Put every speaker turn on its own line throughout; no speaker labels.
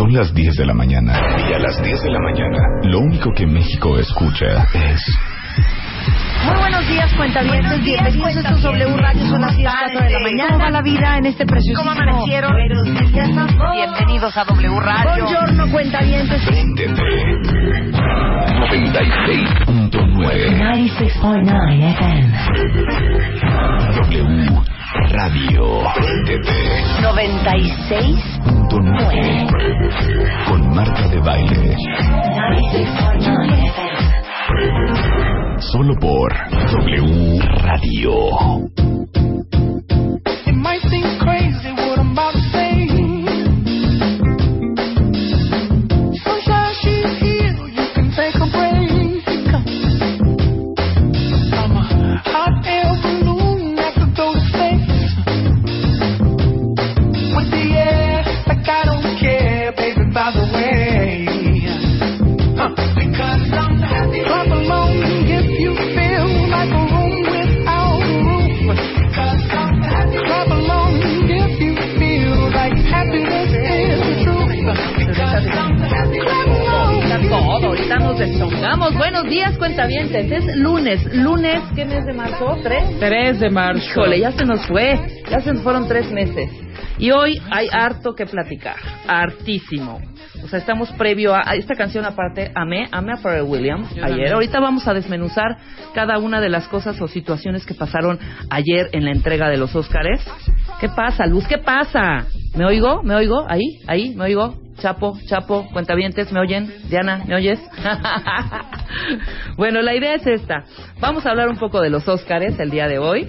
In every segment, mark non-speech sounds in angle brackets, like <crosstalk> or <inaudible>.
Son las 10 de la mañana y a las 10 de la mañana lo único que México escucha es...
Muy buenos días, cuentavientes. Bienvenidos a estos W Radio. Son las 10 4 de la mañana. ¿Cómo va la vida en este precioso
¿Cómo amanecieron? Bienvenidos a W Radio.
Buongiorno, cuentavientes.
TT 96.9
96.9 FM.
W Radio TT
96.9
con Marta de Baile.
96.9 FM.
Solo por W Radio.
It might seem crazy what I'm about to
deschongamos. Buenos días, cuentavientes. Es lunes. ¿Lunes? ¿Qué mes de marzo? ¿Tres?
3 de marzo.
Híjole, ya se nos fue. Ya se nos fueron tres meses. Y hoy hay harto que platicar. Hartísimo. O sea, estamos previo a, a esta canción aparte, amé, amé a Pharrell Williams
Yo
ayer.
también.
Ahorita vamos a desmenuzar cada una de las cosas o situaciones que pasaron ayer en la entrega de los Óscares. ¿Qué pasa, Luz? ¿Qué pasa? ¿Me oigo? ¿Me oigo? ¿Ahí? ¿Ahí? ¿Me oigo? Chapo, Chapo, cuentavientes, ¿me oyen? Diana, ¿me oyes? <laughs> bueno, la idea es esta. Vamos a hablar un poco de los Óscares el día de hoy.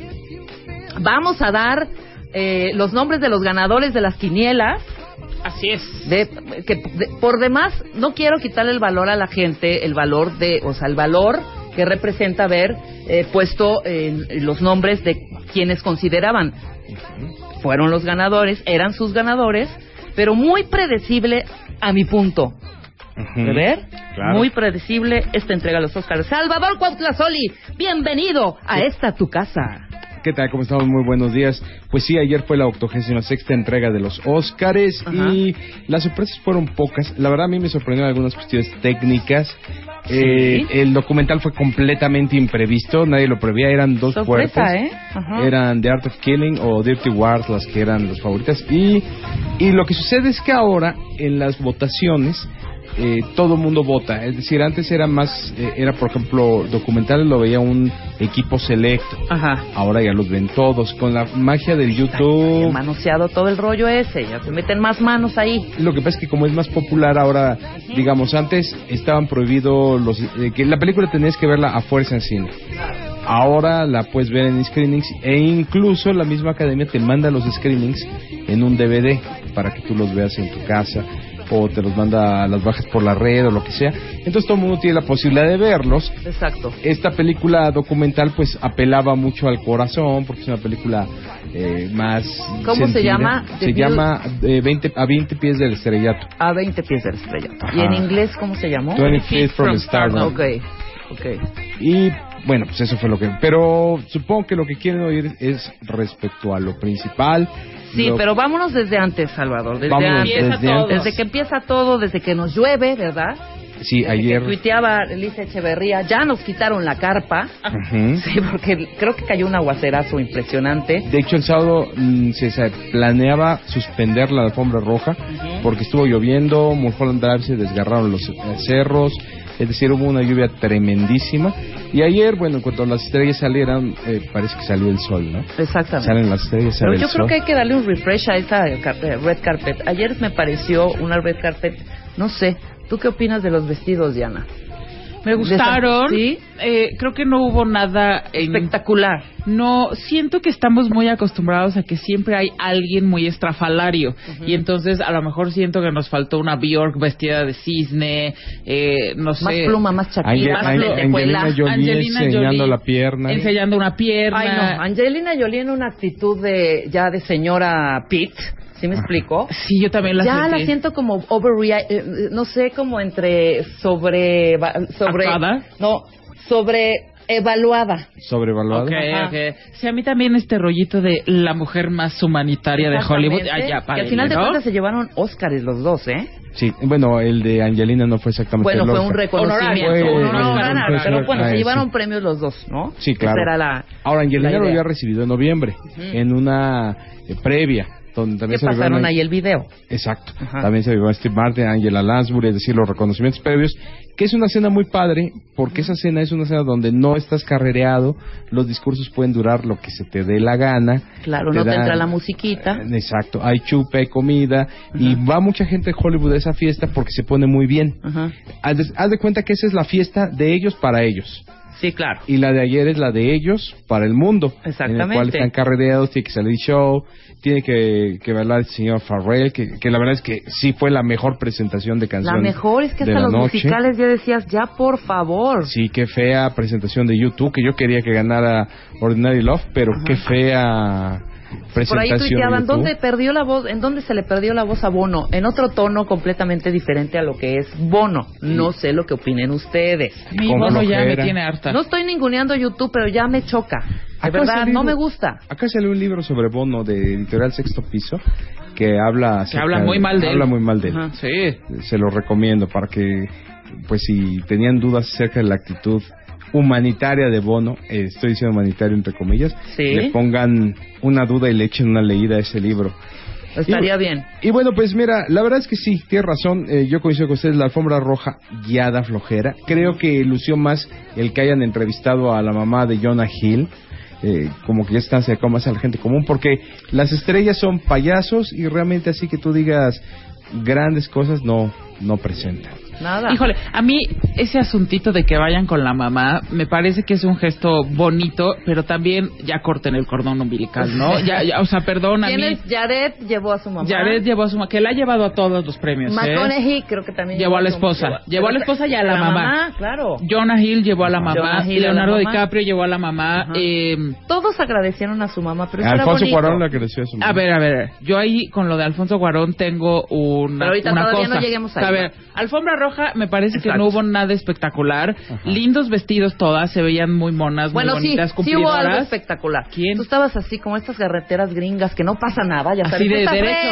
Vamos a dar eh, los nombres de los ganadores de las quinielas.
Así es.
De, que de- por demás, no quiero quitarle el valor a la gente, el valor de, o sea, el valor que representa haber eh, puesto en los nombres de quienes consideraban fueron los ganadores, eran sus ganadores, pero muy predecible a mi punto. ¿De ver?
claro.
Muy predecible esta entrega a los Oscars. Salvador Cuauhtlazoli, bienvenido a esta tu casa.
¿Qué tal? ¿Cómo estamos? Muy buenos días. Pues sí, ayer fue la 86 entrega de los Óscares y las sorpresas fueron pocas. La verdad a mí me sorprendieron algunas cuestiones técnicas. Eh, el documental fue completamente imprevisto, nadie lo prevía, eran dos
Sorpresa,
fuertes.
¿eh? Ajá.
Eran The Art of Killing o Dirty Wars las que eran las favoritas. Y, y lo que sucede es que ahora en las votaciones eh, todo mundo vota. Es decir, antes era más, eh, era por ejemplo, documentales lo veía un equipo selecto.
Ajá.
Ahora ya los ven todos. Con la magia del YouTube.
manoseado todo el rollo ese, ya se meten más manos ahí.
Lo que pasa es que como es más popular ahora, digamos, antes estaban prohibidos los... eh, que la película tenías que verla a fuerza en cine. Ahora la puedes ver en screenings e incluso la misma academia te manda los screenings en un DVD para que tú los veas en tu casa o te los manda las bajas por la red o lo que sea. Entonces todo el mundo tiene la posibilidad de verlos
Exacto.
esta película documental pues apelaba mucho al corazón porque es una película eh, más
¿Cómo se
sentida.
llama?
se
The
llama eh, 20 a 20 pies del estrellato
A 20 pies del estrella.
Ajá.
¿Y en inglés cómo se llamó?
20 feet from stardom
Ok, ok.
y bueno pues eso fue lo que pero supongo que lo que quieren oír es respecto a lo principal
Sí,
lo-
pero vámonos desde antes, Salvador. Desde
Vámonos
antes.
desde
Desde,
antes.
que empieza todo, desde que nos llueve, ¿verdad?
sí
Desde
ayer
que tuiteaba Elisa Echeverría, ya nos quitaron la carpa. <laughs> Sí, porque creo que cayó un aguacerazo impresionante.
De hecho, el sábado mm, se, se planeaba suspender la alfombra roja porque estuvo lloviendo, Mulholland Drive se desgarraron los eh, cerros, es decir, hubo una lluvia tremendísima. Y ayer, bueno, en cuanto las estrellas salieran, eh, parece que salió el sol, ¿no?
Exactamente.
Salen las estrellas,
Pero
sale el
yo creo
sol.
que hay que darle un refresh a esa car- eh, red carpet. Ayer me pareció una red carpet, no sé. ¿Tú qué opinas de los vestidos, Diana?
Me gustaron.
¿Sí?
Eh, creo que no hubo nada en-
Espectacular.
No, siento que estamos muy acostumbrados a que siempre hay alguien muy estrafalario. Y entonces a lo mejor siento que nos faltó una Bjork vestida de cisne, eh, no sé.
Más pluma, más
Ange-
más
Ange-
lentejuela.
Angelina Jolie
Angelina
enseñando
Jolie
la pierna.
Enseñando una pierna.
Ay, no. Angelina Jolie en una actitud de ya de señora Pitt. ¿Sí me explico?
Sí, yo también la
ya
sentí.
la siento como overrea- eh, no sé, como entre sobre sobre
¿Actuada?
no, sobre evaluada.
Sobrevaluado.
Ok,
Ajá.
ok. Sí, a mí también este rollito de la mujer más humanitaria de Hollywood. Ah, ya,
que al final de
¿no?
cuentas se llevaron Óscares los dos, ¿eh?
Sí, bueno, el de Angelina no fue exactamente
Bueno,
el
fue un reconocimiento.
Fue-
no,
fue-
no,
fue-
ganaron,
fue-
pero bueno, se
sí.
llevaron premios los dos, ¿no?
Sí, claro.
Esa era la,
Ahora, Angelina
la
lo había recibido en noviembre, en una eh, previa, donde
que
se
pasaron ahí el video.
Exacto.
Ajá.
También se llevó Steve Martin, Angela Lansbury, es decir, los reconocimientos previos, que es una cena muy padre, porque esa cena es una cena donde no estás carrereado, los discursos pueden durar lo que se te dé la gana.
Claro, no te
dan-
entra la musiquita.
Exacto, hay chupe, hay comida, y va mucha gente de Hollywood a esa fiesta porque se pone muy bien.
Ajá.
Haz de, haz de cuenta que esa es la fiesta de ellos para ellos.
Sí, claro.
Y la de ayer es la de ellos para el mundo. En el cual
Exactamente.
están carrereados, tiene que salir show, tiene que, que bailar el señor Farrell, que, que la verdad es que sí fue la mejor presentación de
La
canción.
mejor es que hasta
la
los
noche.
musicales ya decías, ya por favor.
Sí, qué fea presentación de YouTube, que yo quería que ganara Ordinary Love, pero qué fea
Por ahí tuiteaban. ¿dónde perdió la voz? ¿En dónde se le perdió la voz a Bono? En otro tono completamente diferente a lo que es Bono. No sé lo que opinen ustedes.
Mi bono ya me tiene harta.
No estoy ninguneando YouTube, pero ya me choca. De
Acá
verdad,
salió-
no me gusta.
Acá salió un libro sobre Bono de Editorial Sexto Piso que habla
Que habla muy mal de él.
habla muy mal de él.
Ajá, sí.
Se lo recomiendo para que, pues si tenían dudas acerca de la actitud humanitaria de Bono, eh, estoy diciendo humanitario entre comillas,
Sí.
le pongan una duda y le echen una leída a ese libro.
Estaría
Y-
bien.
Y bueno, pues mira, la verdad es que sí, tiene razón. eh, yo coincido con ustedes, la alfombra roja guiada flojera. Creo que lució más el que hayan entrevistado a la mamá de Jonah Hill. eh, como que ya están acercando más a la gente común, porque las estrellas son payasos y realmente así que tú digas grandes cosas no, no presentan.
Nada.
Híjole, a mí ese asuntito de que vayan con la mamá me parece que es un gesto bonito, pero también ya corten el cordón umbilical, ¿no? <laughs> Ya, ya, o sea, perdón a
¿Quién
mí.
es? Jared llevó a su mamá.
Jared llevó a su mamá, que la ha llevado a todos los premios, ¿eh?
McConaughey creo que también
Llevó a la esposa. Llevó a la esposa y a la mamá.
claro.
Jonah Hill llevó a la mamá,
Jonah Hill a la
Leonardo
mamá.
DiCaprio llevó a la mamá. Eh,
Todos agradecieron a su mamá, pero eso era
Alfonso
bonito.
Cuarón le agradeció a su
a ver, a ver, yo ahí con lo de Alfonso Guarón tengo una,
Pero ahorita
una
todavía
cosa.
no lleguemos ahí,
A ver. Alfombra Roja me parece que no hubo nada espectacular. Lindos vestidos todas, se veían muy monas,
Bueno,
muy
sí,
bonitas,
sí hubo algo espectacular.
¿Quién?
Tú estabas así como estas carreteras gringas que no pasa nada, ya
Así
sabes.
de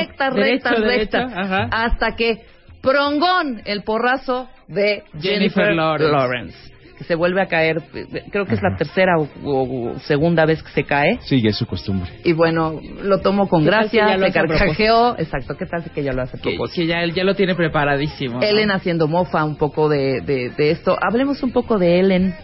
estás
derecho, derecho,
rectas.
ajá.
Hasta que prongón el porrazo de
Jennifer
Jennifer,
Lawrence.
Lawrence. Que se vuelve a caer, creo que es la tercera o, o- o segunda vez que se cae.
Sí, ya es su costumbre.
Y bueno, lo tomó con
¿Qué tal si ya
gracia,
lo
se carcajeó. Exacto, ¿qué tal si que ya lo hace
Que,
propósito?
que ya, ya lo tiene preparadísimo. ¿no?
Ellen haciendo mofa un poco de, de, de esto. Hablemos un poco de Ellen.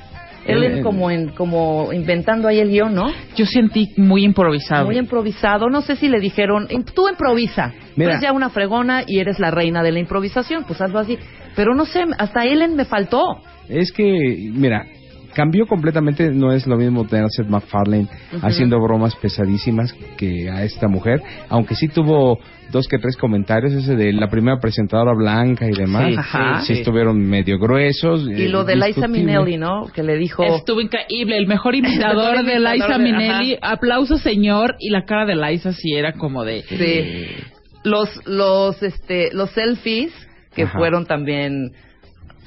Ellen como en como inventando ahí el guion, ¿no?
Yo sentí muy improvisado.
Muy improvisado. No sé si le dijeron, "Im- tú improvisa.
Mira.
Eres ya una fregona y eres la reina de la improvisación. Pues hazlo así. Pero no sé, hasta Ellen me faltó.
Es que, mira, cambió completamente, no es lo mismo tener a Seth MacFarlane haciendo bromas pesadísimas que a esta mujer, aunque sí tuvo dos que tres comentarios, ese de la primera presentadora blanca y demás,
Sí, Ajá.
sí, estuvieron medio gruesos.
Y
eh,
lo de Liza. Minnelli, ¿no? Que le dijo...
Estuvo increíble, el mejor <laughs> imitador
El mejor
de Liza
de-
Minnelli. Aplauso, señor. Y la cara de Liza sí era como de...
Sí. Los, los, este, los selfies que
Ajá.
fueron también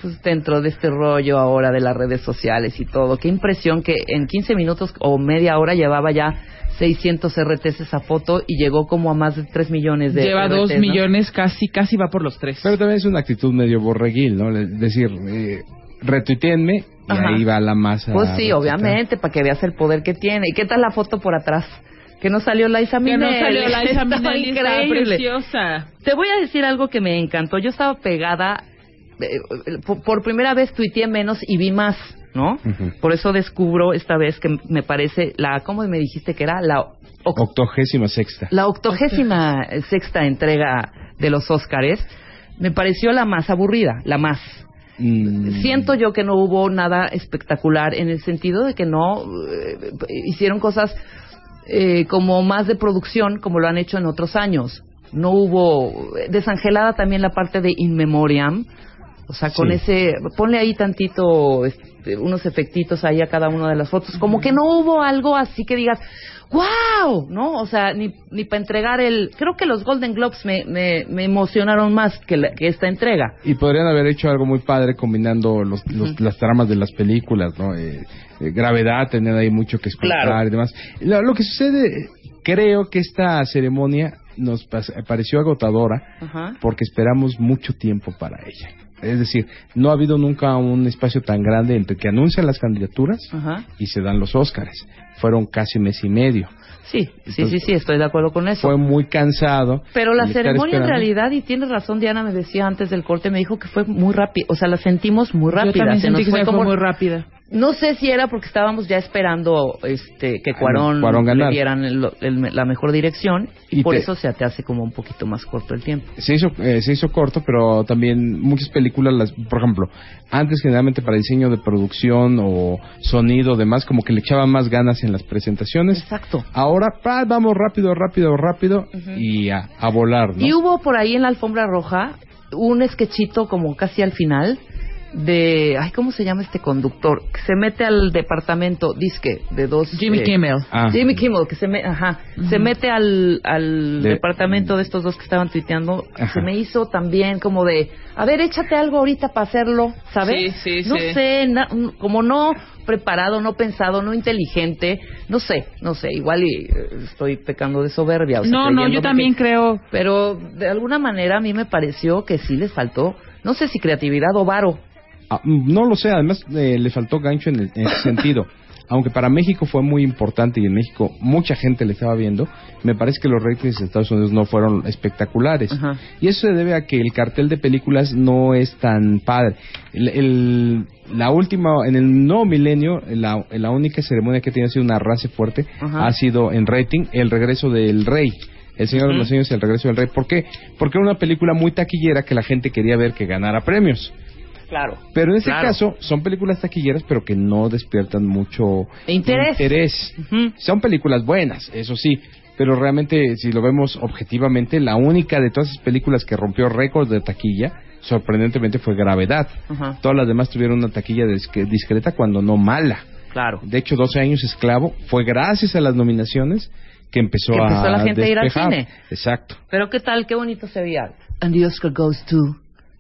pues, dentro de este rollo ahora de las redes sociales y todo. Qué impresión que en 15 minutos o media hora llevaba ya 600 RTs esa foto y llegó como a más de 3 millones de
Lleva
RTs,
dos
¿no?
millones, casi, casi va por los tres.
Pero también es una actitud medio borreguil, ¿no? Es decir, eh, retuiteenme y
Ajá.
ahí va la masa.
Pues sí, obviamente, para que veas el poder que tiene. ¿Y qué tal la foto por atrás? Que no salió Liza
que
Minnelli.
no salió Liza <laughs> Minnelli, está
increíble.
preciosa.
Te voy a decir algo que me encantó. Yo estaba pegada, eh, por, por primera vez tuiteé menos y vi más, ¿no? Por eso descubro esta vez que me parece la, ¿cómo me dijiste que era? La, oc-
Octogésima sexta.
la octogésima sexta entrega de los Óscares. Me pareció la más aburrida, la más.
Mm,
Siento yo que no hubo nada espectacular en el sentido de que no eh, hicieron cosas eh, como más de producción como lo han hecho en otros años. No hubo desangelada también la parte de In Memoriam. O sea, con
Sí.
ese ponle ahí tantito este, unos efectitos ahí a cada una de las fotos, como que no hubo algo así que digas, "Wow", ¿no? O sea, ni ni para entregar el creo que los Golden Globes me, me, me emocionaron más que, la- que esta entrega.
Y podrían haber hecho algo muy padre combinando los, los- las tramas de las películas, ¿no? Eh, eh, gravedad, tener ahí mucho que explicar
Claro.
y demás. Lo, lo que sucede, creo que esta ceremonia nos pas- pareció agotadora
Ajá.
porque esperamos mucho tiempo para ella. Es decir, no ha habido nunca un espacio tan grande entre que anuncian las candidaturas
Ajá.
y se dan los Óscares. Fueron casi mes y medio.
Sí, sí, sí, sí, estoy de acuerdo con eso.
Fue muy cansado.
Pero la ceremonia en realidad, y tienes razón, Diana me decía antes del corte, me dijo que fue muy rápida, o sea, la sentimos muy rápida.
Yo también
se
sentí
nos
que
fue
se fue
como-
muy rápida.
No sé si era porque estábamos ya esperando este que Cuarón,
Cuarón
le dieran el- el- la mejor dirección y,
Y
por
te-
eso se te hace como un poquito más corto el tiempo.
se hizo eh, se hizo corto pero también muchas películas las por ejemplo antes generalmente para diseño de producción o sonido demás como que le echaban más ganas en las presentaciones
Exacto.
ahora pa, vamos rápido rápido rápido y a, a volar ¿no?
Y hubo por ahí en la alfombra roja un sketchito como casi al final de, ay, ¿cómo se llama este conductor? Que se mete al departamento, disque, de dos...
Jimmy
eh,
Kimmel.
Ah.
Jimmy Kimmel, que se, me, ajá, se mete al, al
De-
departamento de estos dos que estaban tuiteando.
Ajá.
Se me hizo también como de, a ver, échate algo ahorita para hacerlo, ¿sabes?
Sí, sí,
no
sí.
sé, na- como no preparado, no pensado, no inteligente, no sé, no sé, igual y eh, estoy pecando de soberbia. o sea,
No, no, yo también
que-
creo.
Pero de alguna manera a mí me pareció que sí les faltó, no sé si creatividad o varo.
Ah, no lo sé además eh, le faltó gancho en, el- en ese sentido <laughs> aunque para México fue muy importante y en México mucha gente le estaba viendo, me parece que los ratings de Estados Unidos no fueron espectaculares.
Ajá.
Y eso se debe a que el cartel de películas no es tan padre. El, el- la última, en el nuevo milenio, la, la única ceremonia que ha sido un arrase fuerte,
Ajá.
ha sido en rating el regreso del rey. El Señor de los Años y el regreso del rey. ¿Por qué? Porque era una película muy taquillera que la gente quería ver que ganara premios.
Claro.
Pero en este
Claro.
caso son películas taquilleras, pero que no despiertan mucho
Interés.
interés.
Ujú.
Son películas buenas, eso sí, pero realmente si lo vemos objetivamente, la única de todas esas películas que rompió récords de taquilla, sorprendentemente fue Gravedad. Todas las demás tuvieron una taquilla discreta cuando no mala.
Claro.
De hecho, 12 años esclavo fue gracias a las nominaciones que empezó,
Que empezó
a
la gente a ir al cine.
Exacto.
Pero qué tal, qué bonito se veía. And the Oscar goes to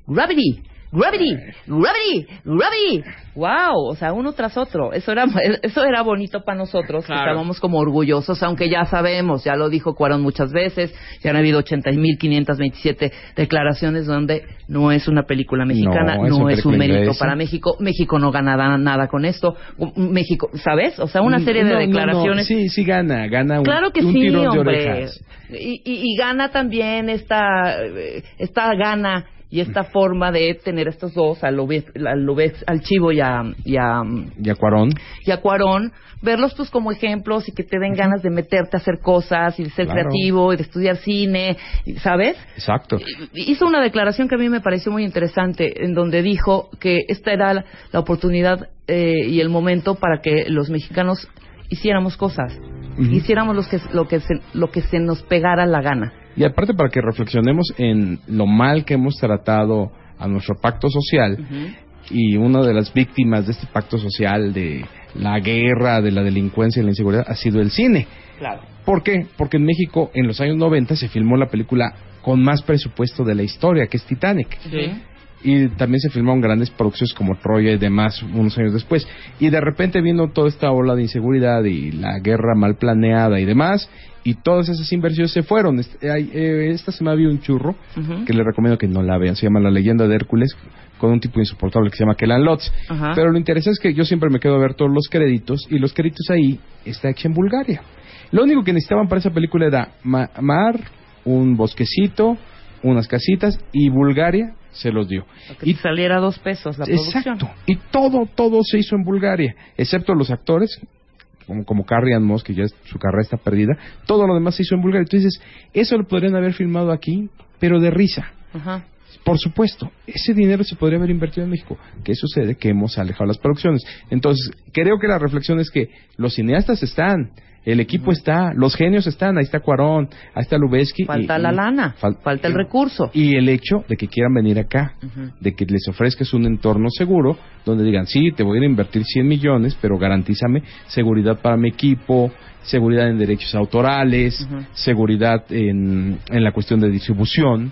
Gravity. Gravity, Gravity, Gravity. Wow, o sea, uno tras otro. Eso era <laughs> eso era bonito para nosotros, que
Claro.
estábamos como orgullosos, aunque ya sabemos, ya lo dijo Cuarón muchas veces, ya han habido 80.527 declaraciones donde no es una película mexicana,
No,
no,
es
un mérito para México. México no gana nada, nada con esto. México, ¿sabes? O sea, una serie
No,
de
no, no.
declaraciones
Sí, sí gana, gana un,
Claro que
un
sí,
tirón de
hombre.
orejas.
Y, y- y gana también esta, eh, esta gana y esta forma de tener estos dos, al, al, al Chivo y a, y, a,
Y a Cuarón.
y a Cuarón, verlos pues como ejemplos y que te den ganas de meterte a hacer cosas y de ser
Claro.
creativo y de estudiar cine, ¿sabes?
Exacto.
hizo una declaración que a mí me pareció muy interesante, en donde dijo que esta era la, la oportunidad eh, y el momento para que los mexicanos hiciéramos cosas, Hiciéramos los que, lo, que se, lo que se nos pegara la gana.
Y aparte para que reflexionemos en lo mal que hemos tratado a nuestro pacto social y una de las víctimas de este pacto social de la guerra, de la delincuencia y la inseguridad ha sido el cine.
Claro.
¿Por qué? Porque en México en los años 90 se filmó la película con más presupuesto de la historia, que es Titanic. Y también se filmaron grandes producciones como Troya y demás unos años después. Y de repente vino toda esta ola de inseguridad y la guerra mal planeada y demás. Y todas esas inversiones se fueron. Este- eh, Esta semana vi un churro que les recomiendo que no la vean. Se llama La leyenda de Hércules con un tipo insoportable que se llama Kellan Lotz.
Ajá.
Pero lo interesante es que yo siempre me quedo a ver todos los créditos y los créditos ahí está hecha en Bulgaria. Lo único que necesitaban para esa película era ma- mar, un bosquecito, unas casitas y Bulgaria se los dio.
Que
Y
saliera dos pesos la producción.
Exacto. Y todo, todo se hizo en Bulgaria, excepto los actores, como, como Carrie Ann Moss, que ya es- su carrera está perdida. Todo lo demás se hizo en Bulgaria. Entonces, eso lo podrían haber filmado aquí, pero de risa.
Ajá.
Por supuesto, ese dinero se podría haber invertido en México. ¿Qué sucede? Que hemos alejado las producciones. Entonces, creo que la reflexión es que los cineastas están, el equipo está, los genios están, ahí está Cuarón, ahí está Lubeski.
Falta la lana, falta el recurso.
Y el hecho de que quieran venir acá, de que les ofrezcas un entorno seguro, donde digan, sí, te voy a ir a invertir 100 millones, pero garantízame seguridad para mi equipo, seguridad en derechos autorales, seguridad en, en la cuestión de distribución.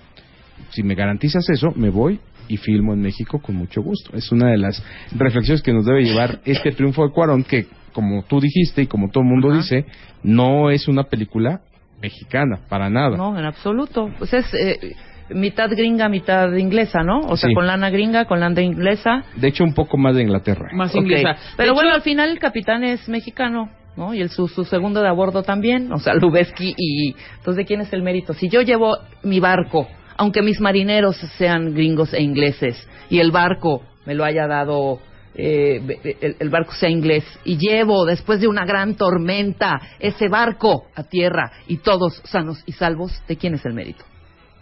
Si me garantizas eso, me voy y filmo en México con mucho gusto. Es una de las reflexiones que nos debe llevar este triunfo de Cuarón, que como tú dijiste y como todo el mundo
Ajá.
dice, no es una película mexicana, para nada.
No, en absoluto. Pues es eh, mitad gringa, mitad inglesa, ¿no? O sea,
Sí.
con lana gringa, con lana inglesa.
De hecho, un poco más de Inglaterra.
Más inglesa.
Pero
De
bueno,
hecho,
al final el capitán es mexicano, ¿no? Y el su, su segundo de a bordo también, o sea, Lubeski y... Entonces, ¿de quién es el mérito? Si yo llevo mi barco, aunque mis marineros sean gringos e ingleses, y el barco me lo haya dado... eh, el, el barco sea inglés y llevo después de una gran tormenta ese barco a tierra y todos sanos y salvos, ¿de quién es el mérito?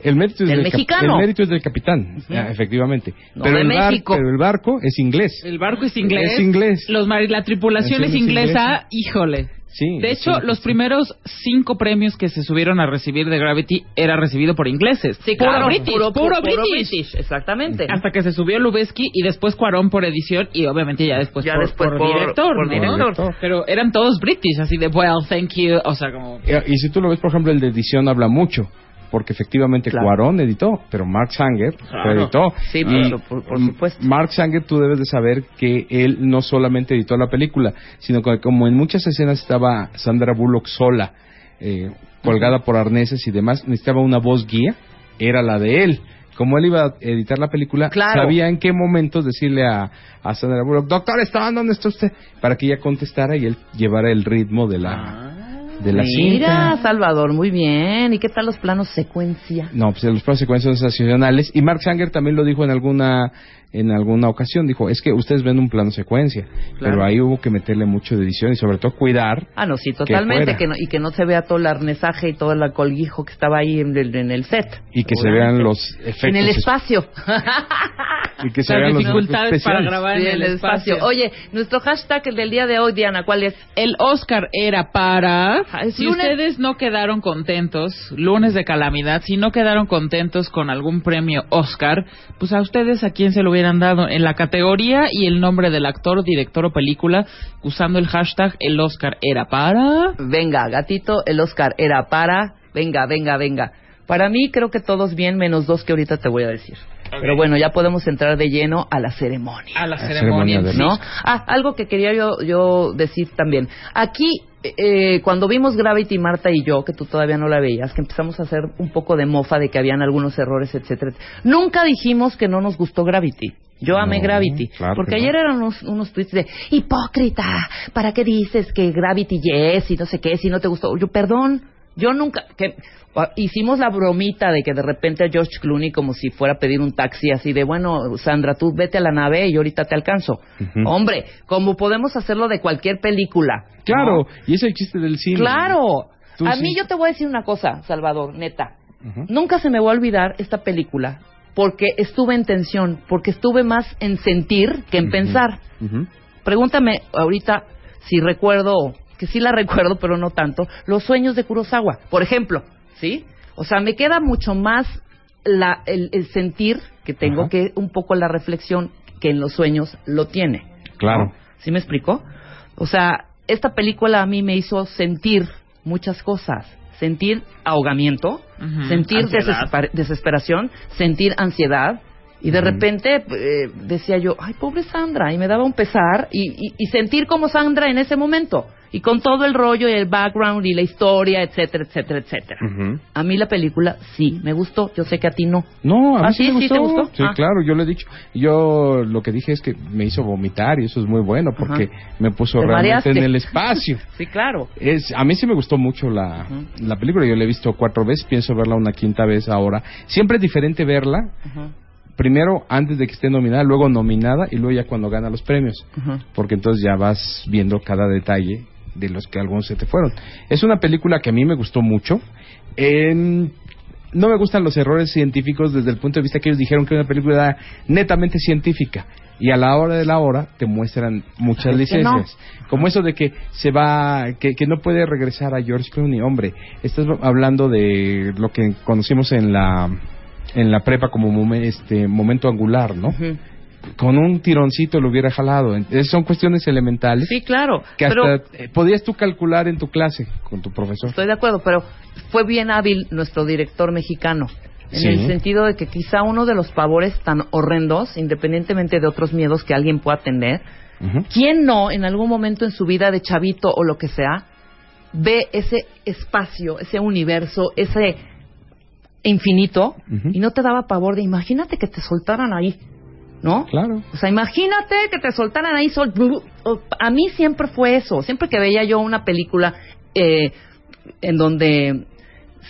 El mérito es
Del mexicano.
el mérito es del capitán, efectivamente.
No
pero,
de
el bar-
México.
pero el barco es inglés.
el barco es inglés.
Es inglés.
Los la tripulación
Es
es inglesa, híjole.
Sí.
De hecho,
sí,
los
sí.
primeros cinco premios que se subieron a recibir de Gravity era recibido por ingleses.
Sí,
puro
claro,
British,
puro,
puro,
puro
British.
British, exactamente.
Hasta que se subió Lubeski y después Cuarón por edición y obviamente ya después,
Ya
por,
después
por
por-
director.
por
¿no?
director.
Pero eran todos British, así de, well, thank you. O sea, como...
Y si tú lo ves, por ejemplo, el de edición habla mucho. Porque efectivamente
Claro.
Cuarón editó, pero Mark Sanger
Claro.
editó.
Sí,
y
por- supuesto.
Mark Sanger, tú debes de saber que él no solamente editó la película, sino que como en muchas escenas estaba Sandra Bullock sola, eh, colgada por arneses y demás, necesitaba una voz guía, era la de él. Como él iba a editar la película,
Claro.
sabía en qué momentos decirle a, a Sandra Bullock, doctor, ¿está dónde está usted? Para que ella contestara y él llevara el ritmo de la, de la
Mira,
cinta.
Salvador, muy bien. ¿Y qué tal los planos secuencia?
No, pues los planos secuencias sensacionales. Y Mark Sanger también lo dijo en alguna en alguna ocasión. Dijo, es que ustedes ven un plano secuencia, pero ahí hubo que meterle mucho de edición y sobre todo cuidar.
Ah, no, sí, totalmente. Que no, y que no se vea todo el arnesaje y todo el colguijo que estaba ahí en el, en el set.
Y que se vean los efectos.
En el espacio.
Y que se
Las
vean los
dificultades
efectos
para
especiales.
grabar
Sí,
en el espacio.
Oye, nuestro hashtag el del día de hoy, Diana, ¿cuál es?
El Oscar era para...
es
Si
lunes.
ustedes no quedaron contentos, lunes de calamidad, si no quedaron contentos con algún premio Oscar, pues a ustedes a quién se lo hubieran dado en la categoría y el nombre del actor, director o película usando el hashtag el Oscar era para...
Venga, gatito, el Oscar era para. Venga, venga, venga. Para mí creo que todos bien, menos dos que ahorita te voy a decir. Pero bueno, ya podemos entrar de lleno a la ceremonia.
A la
La
ceremonia,
ceremonia.
¿no? Ah, algo que quería yo, yo decir también. Aquí, eh, cuando vimos Gravity, Marta y yo, que tú todavía no la veías, que empezamos a hacer un poco de mofa de que habían algunos errores, etcétera. Nunca dijimos que no nos gustó Gravity. Yo amé
No,
Gravity.
claro
porque
no.
ayer eran unos, unos tweets de hipócrita, ¿para qué dices que Gravity yes y no sé qué, si no te gustó? Yo, perdón, yo nunca. que Hicimos la bromita de que de repente a George Clooney como si fuera a pedir un taxi así de, bueno, Sandra, tú vete a la nave y ahorita te alcanzo. Hombre, como podemos hacerlo de cualquier película. ¿no?
Claro, y es el chiste del cine.
Claro.
Tú
a
sí.
mí yo te voy a decir una cosa, Salvador, neta. Nunca se me va a olvidar esta película porque estuve en tensión, porque estuve más en sentir que en pensar. Pregúntame ahorita si recuerdo, que sí la recuerdo, pero no tanto, los sueños de Kurosawa, por ejemplo, ¿sí? O sea, me queda mucho más la, el, el sentir que tengo
Ajá.
que un poco la reflexión que en los sueños lo tiene.
Claro.
¿no? ¿Sí me explico? O sea, esta película a mí me hizo sentir muchas cosas. Sentir ahogamiento, sentir desesper- desesperación, sentir ansiedad. Y de repente eh, decía yo, ay, pobre Sandra, y me daba un pesar, y, y- y sentir como Sandra en ese momento, y con todo el rollo y el background y la historia, etcétera, etcétera, etcétera. A mí la película sí me gustó, yo sé que a ti no.
No, a mí
¿Ah,
sí, me
¿Sí te
gustó.
gustó?
Sí,
Ah.
claro, yo lo he dicho. Yo lo que dije es que me hizo vomitar y eso es muy bueno porque me puso
Te
realmente
mareaste.
en el espacio. <laughs>
Sí, claro.
Es, a mí sí me gustó mucho la, la película. Yo la he visto cuatro veces, pienso verla una quinta vez ahora. Siempre es diferente verla. Primero antes de que esté nominada, luego nominada y luego ya cuando gana los premios. Porque entonces ya vas viendo cada detalle de los que algunos se te fueron. Es una película que a mí me gustó mucho. En- no me gustan los errores científicos desde el punto de vista que ellos dijeron que era una película netamente científica. Y a la hora de la hora te muestran muchas
Es que no.
licencias. Como eso de que se va, que, que no puede regresar a George Clooney. Hombre, estás hablando de lo que conocimos en la en la prepa como momen- este momento angular, ¿no? Con un tironcito lo hubiera jalado. Son cuestiones elementales
Sí, claro.
que hasta
pero
eh, podías tú calcular en tu clase con tu profesor.
estoy de acuerdo, pero fue bien hábil nuestro director mexicano. En
Sí.
el sentido de que quizá uno de los pavores tan horrendos, independientemente de otros miedos que alguien pueda tener,
Ujú.
¿quién no en algún momento en su vida de chavito o lo que sea ve ese espacio, ese universo, ese infinito y no te daba pavor de imagínate que te soltaran ahí, ¿no?
Claro.
O sea, imagínate que te soltaran ahí sol. A mí siempre fue eso. Siempre que veía yo una película eh, en donde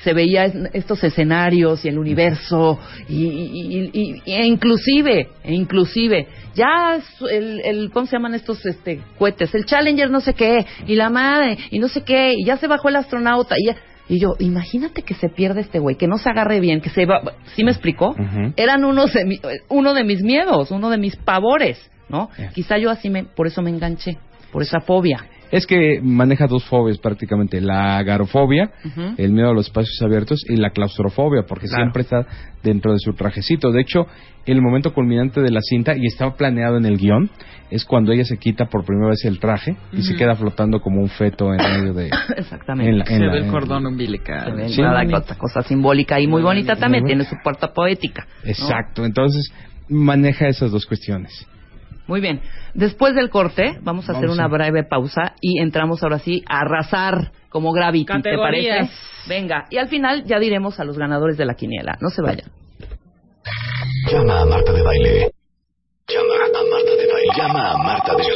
se veía es- estos escenarios y el universo y, y- y- y- e inclusive, e inclusive, ya el, el, ¿cómo se llaman estos este, cohetes? El Challenger no sé qué, y la madre, y no sé qué, y ya se bajó el astronauta, y ya- y yo, imagínate que se pierde este güey, que no se agarre bien, que se va, ¿sí me explicó? Eran unos de mi- uno de mis miedos, uno de mis pavores, ¿no? Quizá yo así me, por eso me enganché, por esa fobia.
Es que maneja dos fobias prácticamente, la agarofobia, el miedo a los espacios abiertos y la claustrofobia, porque
Claro.
siempre está dentro de su trajecito. De hecho, el momento culminante de la cinta, y estaba planeado en el guion, es cuando ella se quita por primera vez el traje y se queda flotando como un feto en medio de... <coughs>
Exactamente.
en la-
Se
la-
ve el
en-
cordón
Se
umbilical.
ve
Sí,
nada,
bonito.
otra cosa simbólica y muy bonita también,
Muy
tiene su puerta poética. ¿no?
Exacto, entonces maneja esas dos cuestiones.
Muy bien. Después del corte, vamos a hacer una
a-
breve pausa y entramos ahora sí a arrasar como Gravity, ¿te
Categorías.
parece? Venga, y al final ya diremos a los ganadores de la quiniela. No se vayan.
Llama a Marta de Baile. Llama a Marta de Baile. Llama a Marta de Baile.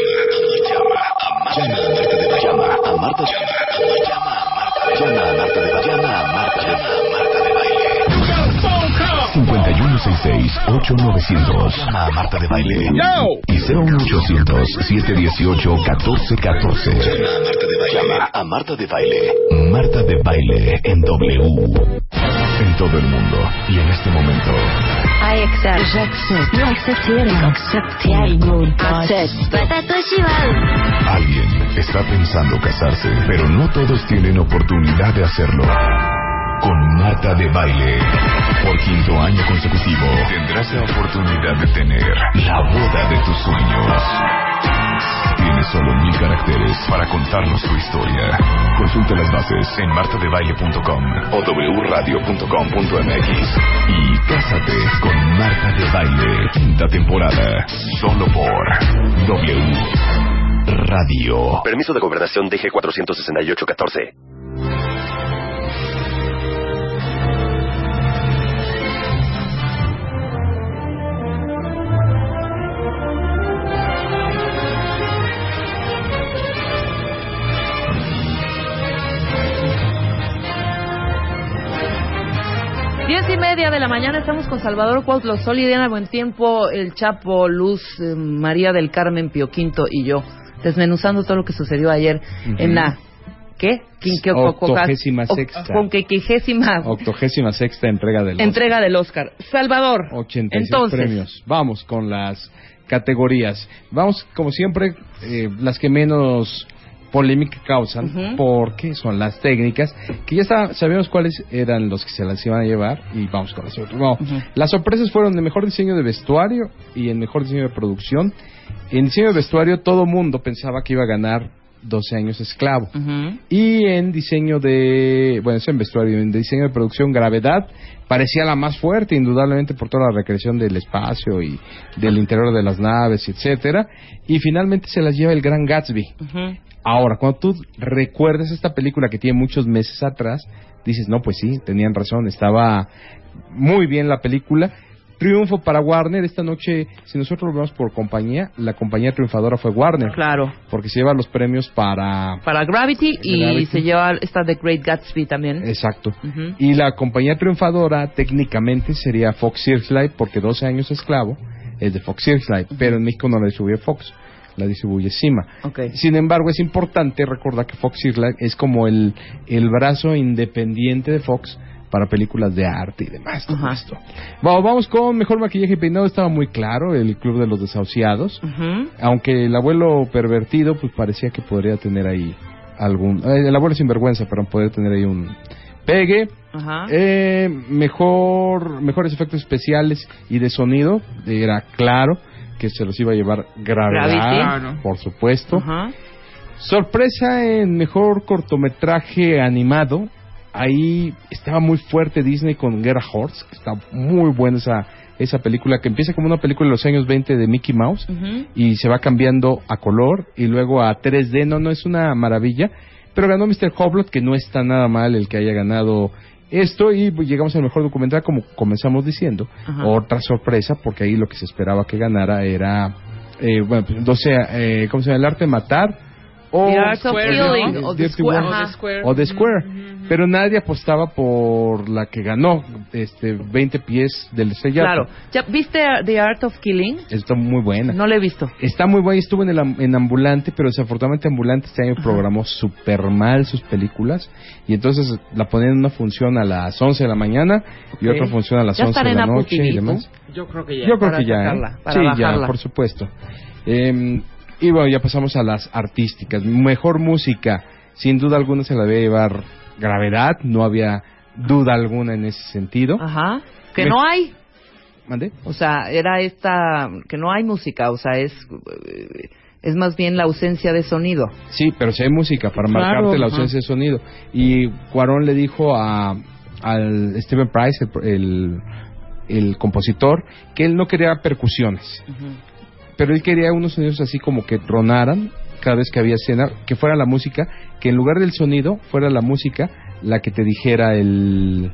Llama a Marta de Baile. Llama a Marta de Baile. Llama a Marta de Baile. Llama a Marta de Baile. 5166-8900. Llama a Marta de Baile. Y 01800-718-1414. Llama a Marta de Baile. Llama a Marta de Baile. Marta de Baile en W. En todo el mundo y en este momento.
I accept. J'accepte. Accept.
Alguien está pensando casarse, pero no todos tienen oportunidad de hacerlo. Con Marta de Baile, por quinto año consecutivo, tendrás la oportunidad de tener la boda de tus sueños. Tienes solo mil caracteres para contarnos tu historia. Consulta las bases en martadebaile.com o wradio.com.mx y cásate con Marta de Baile, quinta temporada, solo por W Radio.
Permiso de gobernación DG 468-14.
Media de la mañana estamos con Salvador Cuautlo, Sol y Diana Buen Tiempo, el Chapo, Luz, eh, María del Carmen, Pio Quinto y yo, desmenuzando todo lo que sucedió ayer en la... ¿Qué?
Octogésima
oc-
sexta. Octogésima sexta entrega del Oscar.
entrega del Oscar. Salvador,
86
entonces,
premios. Vamos con las categorías. Vamos, como siempre, eh, las que menos polémica causan, porque son las técnicas, que ya está- sabemos cuáles eran los que se las iban a llevar, y vamos con las otras. Bueno,
Ujú.
Las sorpresas fueron en mejor diseño de vestuario y en mejor diseño de producción. En diseño de vestuario todo mundo pensaba que iba a ganar 12 años esclavo. Y en diseño de, bueno, eso en vestuario, en diseño de producción, Gravedad, parecía la más fuerte, indudablemente por toda la recreación del espacio y del interior de las naves, etcétera. Y finalmente se las lleva el Gran Gatsby. Ahora, cuando tú recuerdas esta película que tiene muchos meses atrás, dices, no, pues sí, tenían razón, estaba muy bien la película. Triunfo para Warner. Esta noche, si nosotros lo vemos por compañía, la compañía triunfadora fue Warner.
Claro.
Porque se lleva los premios para...
Para Gravity y se lleva esta de Great Gatsby también.
Exacto. Y la compañía triunfadora técnicamente sería Fox Searchlight porque 12 años esclavo es de Fox Searchlight, pero en México no la distribuye Fox, la distribuye Cima.
Ok.
Sin embargo, es importante recordar que Fox Searchlight es como el, el brazo independiente de Fox para películas de arte y demás. todo
Ajá.
esto. Vamos, vamos con mejor maquillaje y peinado, estaba muy claro, el Club de los Desahuciados.
Ujú.
Aunque el abuelo pervertido, pues parecía que podría tener ahí algún... eh, el abuelo sinvergüenza, pero podría tener ahí un pegue.
Ajá.
Eh, mejor, mejores efectos especiales y de sonido, era claro que se los iba a llevar Gravedad,
Gravity.
por supuesto.
Ajá.
Sorpresa en mejor cortometraje animado. Ahí estaba muy fuerte Disney con Guerra Horse, que está muy buena esa, esa película, que empieza como una película de los años 20 de Mickey Mouse y se va cambiando a color y luego a 3D. No, no es una maravilla. Pero ganó Mr. Hoblot, que no está nada mal el que haya ganado esto y pues, llegamos al mejor documental como comenzamos diciendo.
Ajá.
Otra sorpresa porque ahí lo que se esperaba que ganara era, eh, bueno, pues, no sé, eh, ¿cómo se llama? El arte de matar o
The Art of
Square,
Killing,
¿no?
o The
Dirty
Square,
o The Square.
Ujú, ujú.
Pero nadie apostaba por la que ganó, este, 20 pies del estrellato.
Claro. ¿Ya viste The Art of Killing?
Está muy buena.
No la he visto.
Está muy buena, estuvo en, el, en Ambulante, pero desafortunadamente Ambulante este año programó súper mal sus películas y entonces la ponían en una función a las 11 de la mañana y otra función a las
Ya
11
estará
de la noche y demás.
Yo creo que ya.
Yo creo
para
que ya, ¿eh?
para
sí,
bajarla.
ya, por supuesto. Eh, y bueno, ya pasamos a las artísticas. Mejor música, sin duda alguna se la debe llevar Gravedad, no había duda alguna en ese sentido.
Ajá. Que
Me-
no hay.
¿Mande?
O sea, era esta. Que no hay música. O sea, es. Es más bien la ausencia de sonido.
Sí, pero si hay música para
Claro,
marcarte la
ajá.
ausencia de sonido. Y Cuarón le dijo a al Steven Price, el, el, el compositor, que él no quería percusiones, pero él quería unos sonidos así como que tronaran cada vez que había escena, que fuera la música, que en lugar del sonido fuera la música la que te dijera el,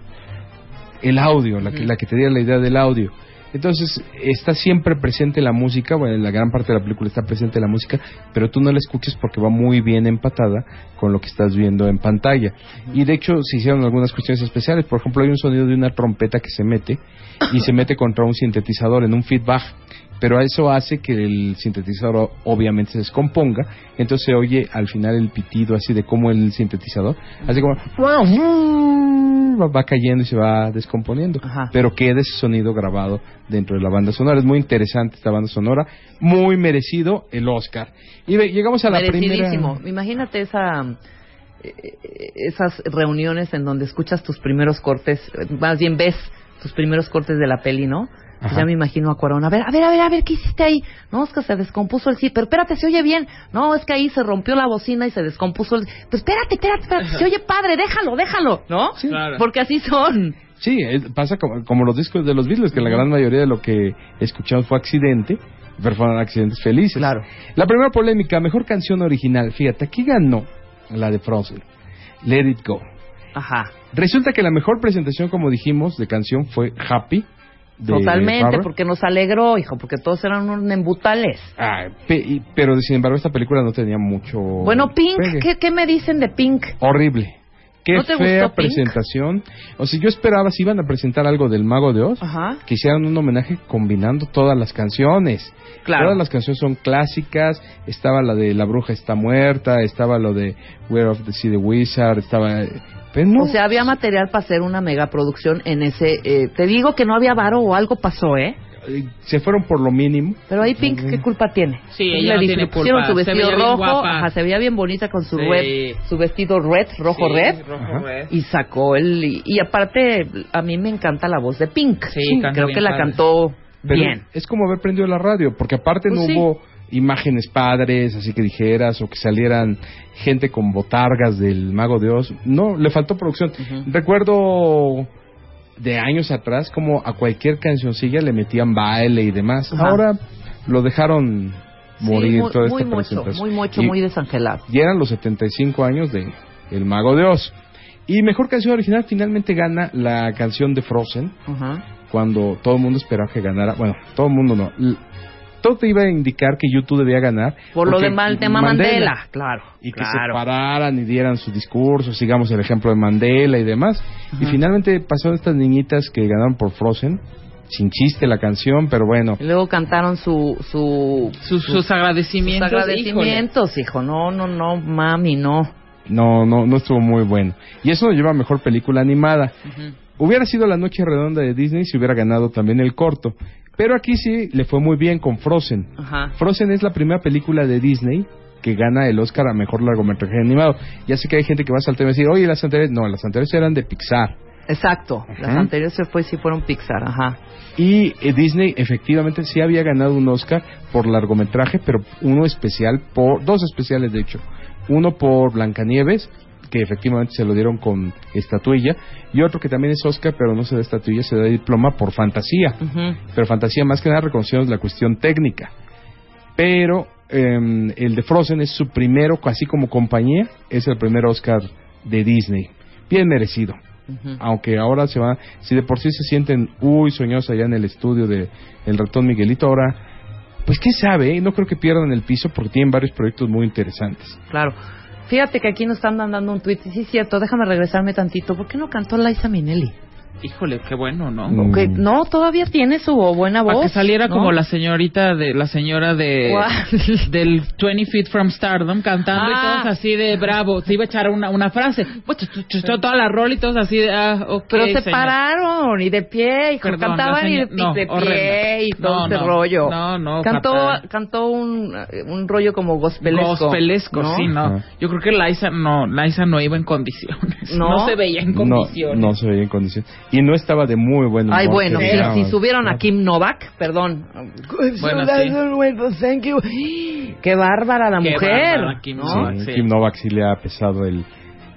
el audio, la, que, la que te diera la idea del audio. Entonces está siempre presente la música, bueno, en la gran parte de la película está presente la música, pero tú no la escuches porque va muy bien empatada con lo que estás viendo en pantalla. Y de hecho se hicieron algunas cuestiones especiales, por ejemplo hay un sonido de una trompeta que se mete y se mete contra un sintetizador en un feedback, pero eso hace que el sintetizador obviamente se descomponga, entonces se oye al final el pitido así de cómo el sintetizador, así como va- va cayendo y se va descomponiendo,
Ajá.
pero queda ese sonido grabado dentro de la banda sonora. Es muy interesante esta banda sonora, muy merecido el Oscar. Y ve- llegamos a la
Merecidísimo.
primera...
Imagínate esa. eh, esas reuniones en donde escuchas tus primeros cortes, eh, más bien ves tus primeros cortes de la peli, ¿no?
Ajá.
ya me imagino a Cuarón, a ver, a ver, a ver, a ver, ¿qué hiciste ahí? No, es que se descompuso el sí, pero espérate, se oye bien. No, es que ahí se rompió la bocina y se descompuso el... Pues espérate, espérate, espérate, se oye padre, déjalo, déjalo, ¿no?
Sí.
Claro.
Porque así son.
Sí, pasa como, como los discos de los Beatles, que la gran mayoría de lo que escuchamos fue accidente, pero fueron accidentes felices.
Claro.
La primera polémica, mejor canción original. Fíjate, aquí ganó la de Frozen, Let It Go.
Ajá.
Resulta que la mejor presentación, como dijimos, de canción fue Happy. De
Totalmente, porque nos alegró, hijo, porque todos eran unos embutales.
Ah, pe- y- pero sin embargo esta película no tenía mucho...
Bueno, Pink. ¿qué, qué me dicen de Pink?
Horrible. Qué
¿No te
fea
gustó Pink?
presentación. O sea, yo esperaba si iban a presentar algo del Mago de Oz,
Ajá.
que hicieran un homenaje combinando todas las canciones.
Claro.
Todas las canciones son clásicas. Estaba la de La Bruja está muerta, estaba lo de Where of the Sea the Wizard, estaba... Pero no.
O sea, había material para hacer una megaproducción en ese... eh, te digo que no había varo o algo pasó, ¿eh?
Eh, se fueron por lo mínimo.
Pero ahí Pink, ¿qué culpa tiene?
Sí,
Le
ella no tiene
le pusieron
culpa.
su
Se
vestido rojo,
guapa.
ajá, se veía bien bonita con su
Sí.
red, su vestido red, rojo
Sí,
red,
rojo red.
y sacó el... Y, y aparte, a mí me encanta la voz de Pink.
Sí,
creo que la
padre.
cantó
Pero
bien.
Es como haber prendido la radio, porque aparte
Pues
no
sí.
hubo imágenes padres, así que dijeras, o que salieran gente con botargas del Mago de Oz. No, le faltó producción. Recuerdo de años atrás como a cualquier cancioncilla le metían baile y demás. Ahora lo dejaron morir
Sí, muy,
toda
muy
esta presentación.
muy mocho,
Y-
muy desangelado.
y eran los 75 años de El Mago de Oz. Y mejor canción original finalmente gana la canción de Frozen cuando todo el mundo esperaba que ganara. Bueno, todo el mundo no. Todo te iba a indicar que YouTube debía ganar.
Por lo
porque
de mal tema Mandela, claro.
Y que se
claro.
pararan y dieran sus discursos, sigamos el ejemplo de Mandela y demás. Y finalmente pasaron estas niñitas que ganaron por Frozen. Sin chiste la canción, pero bueno.
Y luego cantaron su, su,
Sus, sus agradecimientos.
sus agradecimientos, hijo. No, no, no, mami, no.
No, no, no estuvo muy bueno. Y eso nos lleva a mejor película animada. Hubiera sido La Noche Redonda de Disney si hubiera ganado también el corto. Pero aquí sí le fue muy bien con Frozen.
Ajá.
Frozen es la primera película de Disney que gana el Oscar a mejor largometraje animado. Ya sé que hay gente que va a saltar y decir, oye, las anteriores. No, las anteriores eran de Pixar.
Exacto. Las anteriores pues sí fueron Pixar, ajá.
Y eh, Disney efectivamente sí había ganado un Oscar por largometraje, pero uno especial por. Dos especiales, de hecho. Uno por Blancanieves, que efectivamente se lo dieron con estatuilla. Y otro que también es Oscar, pero no se da estatuilla, se da diploma por fantasía. Pero fantasía más que nada reconocemos la cuestión técnica. Pero em, el de Frozen es su primero, así como compañía, es el primer Oscar de Disney. Bien merecido. Aunque ahora se va, si de por sí se sienten uy soñosos allá en el estudio de El ratón Miguelito, ahora, pues quién sabe, ¿eh? no creo que pierdan el piso porque tienen varios proyectos muy interesantes.
Claro. Fíjate que aquí nos están mandando un y Sí, es cierto, déjame regresarme tantito. ¿Por qué no cantó Liza Minnelli?
Híjole, qué bueno, ¿no?
Mm.
Que no, todavía tiene su buena voz.
Para que saliera
¿no?
como la señorita de la señora de <laughs> del 20 Feet from Stardom cantando y
Ah.
todos así de bravo. Se iba a echar una, una frase. Pues, toda la rol y todos así de ah, ok,
Pero se
señor.
pararon y de pie, y
Perdón,
cantaban y
no,
y de pie y todo
No,
ese
no,
rollo.
no, no,
Cantó,
fatal.
cantó un, un rollo como gospelesco.
Gospelesco,
¿no?
sí, no. Yo creo que Liza no, Liza no iba en condiciones.
¿No?
se veía en
No,
condiciones.
no se veía en condiciones. Y no estaba de muy buen humor.
Ay, bueno, si, subieron a Kim Novak, perdón.
Bueno, sí.
thank you. <gasps> Qué bárbara la
Qué
mujer.
bárbara Kim
¿no?
Novak.
Sí,
sí.
Kim Novak sí le ha pesado el,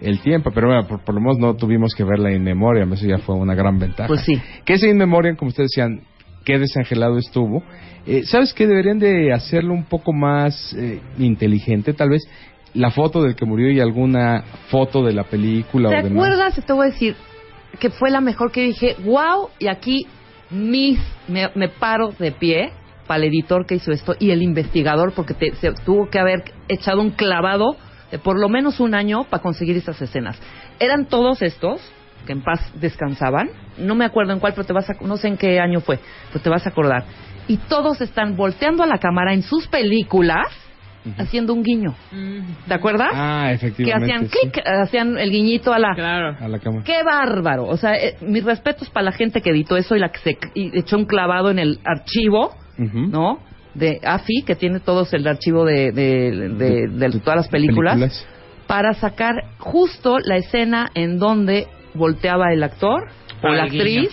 el tiempo, pero bueno, por, por lo menos no tuvimos que verla en memoria, eso ya fue una gran ventaja.
Pues sí.
Que ese in memoriam, como ustedes decían, qué desangelado estuvo. Eh, ¿Sabes qué? Deberían de hacerlo un poco más eh, inteligente, tal vez la foto del que murió y alguna foto de la película
¿Te
o demás.
acuerdas? Te voy a decir que fue la mejor que dije, wow, y aquí mis, me, paro de pie para el editor que hizo esto y el investigador, porque te- se tuvo que haber echado un clavado de por lo menos un año para conseguir esas escenas. Eran todos estos que en paz descansaban, no me acuerdo en cuál, pero te vas a, no sé en qué año fue, pero te vas a acordar. Y todos están volteando a la cámara en sus películas haciendo un guiño. ¿Te acuerdas?
Ah,
que
efectivamente.
hacían
sí.
clic, hacían el guiñito a la...
Claro.
A la cámara.
¡Qué bárbaro! O sea, eh, mis respetos para la gente que editó eso y la que se y echó un clavado en el archivo. ¿no? De AFI, que tiene todos el archivo de, de, de- de todas las películas, para sacar justo la escena en donde volteaba el actor o
Para
la actriz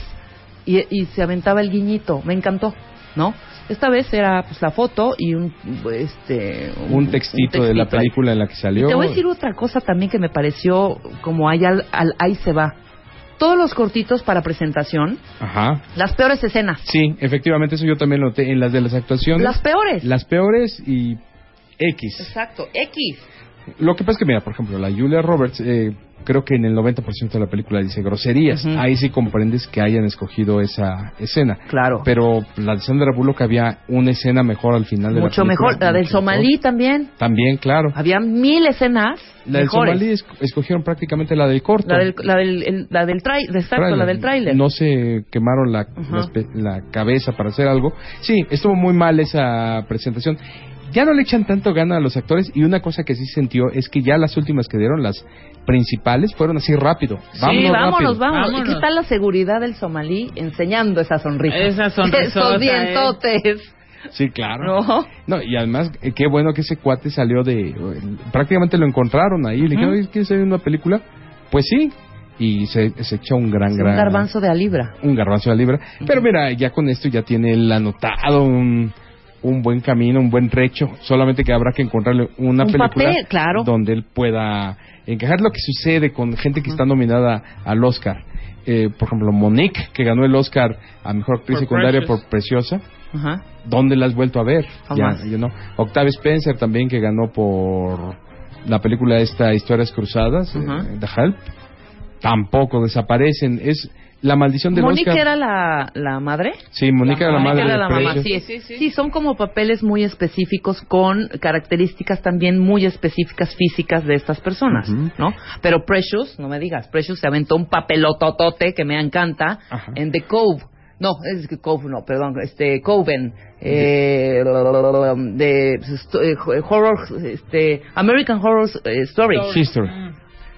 y, y se aventaba el guiñito. Me encantó, ¿no? Esta vez era pues la foto y un este
Un textito de la
textito ahí.
película en la que
Y
salió.
te voy a decir otra cosa también que me pareció como ahí, al, al- ahí se va. Todos los cortitos para presentación,
Ajá.
las peores escenas.
Sí, efectivamente, eso yo también noté en las de las actuaciones.
Las peores.
Las peores y X.
Exacto, X.
Lo que pasa es que, mira, por ejemplo, la Julia Roberts, eh, creo que en el 90% de la película dice groserías. Ahí sí comprendes que hayan escogido esa escena.
Claro.
Pero la de Sandra Bullock había una escena mejor al final de
Mucho
la película.
mejor. La del
mucho
somalí también.
También, claro.
Había mil escenas
La del somalí es- escogieron prácticamente la del corto.
La del, la del, el- la del tráiler, exacto, la del tráiler.
No se quemaron la, la cabeza para hacer algo. Sí, estuvo muy mal esa presentación. Ya no le echan tanto gana a los actores y una cosa que sí sintió es que ya las últimas que dieron, las principales, fueron así rápido.
Sí,
Vámonos,
vámonos,
rápido.
vámonos. ¿Y
Vámonos.
qué tal la seguridad del somalí enseñando esa sonrisa?
Esa <laughs> sonrisota,
Esos
¿eh?
dientotes.
Sí, claro.
¿No?
No, y además, eh, qué bueno que ese cuate salió de... prácticamente lo encontraron ahí. Le dijeron. "Oye, ¿quieres salir en una película? Pues sí. Y se, se echó un gran,
Un
gran...
garbanzo de a libra.
un garbanzo de libra. Pero mira, ya con esto ya tiene él anotado un, un buen camino, un buen trecho. Solamente que habrá que encontrarle una
Un
película
papel, claro.
donde él pueda encajar lo que sucede con gente que está nominada al Oscar. Eh, por ejemplo, Monique, que ganó el Oscar a Mejor Actriz
Por
Secundaria
Precious.
por Preciosa.
Ajá.
¿Dónde la has vuelto a ver?
Jamás.
Ya. Octavia Spencer también, que ganó por la película esta Historias Cruzadas, eh. The Help. Tampoco desaparecen. Es la maldición del
Mónica
Oscar.
era la, la madre.
Sí, Mónica era la
Mónica
madre
era
de
la mamá,
Precious.
sí, sí, son como papeles muy específicos con características también muy específicas físicas de estas personas. ¿no? Pero Precious, no me digas, Precious se aventó un papelototote que me encanta
Ajá.
en The Cove. No, es que Cove no, perdón, este Coven eh, de eh, horror este American Horror eh, Story.
History.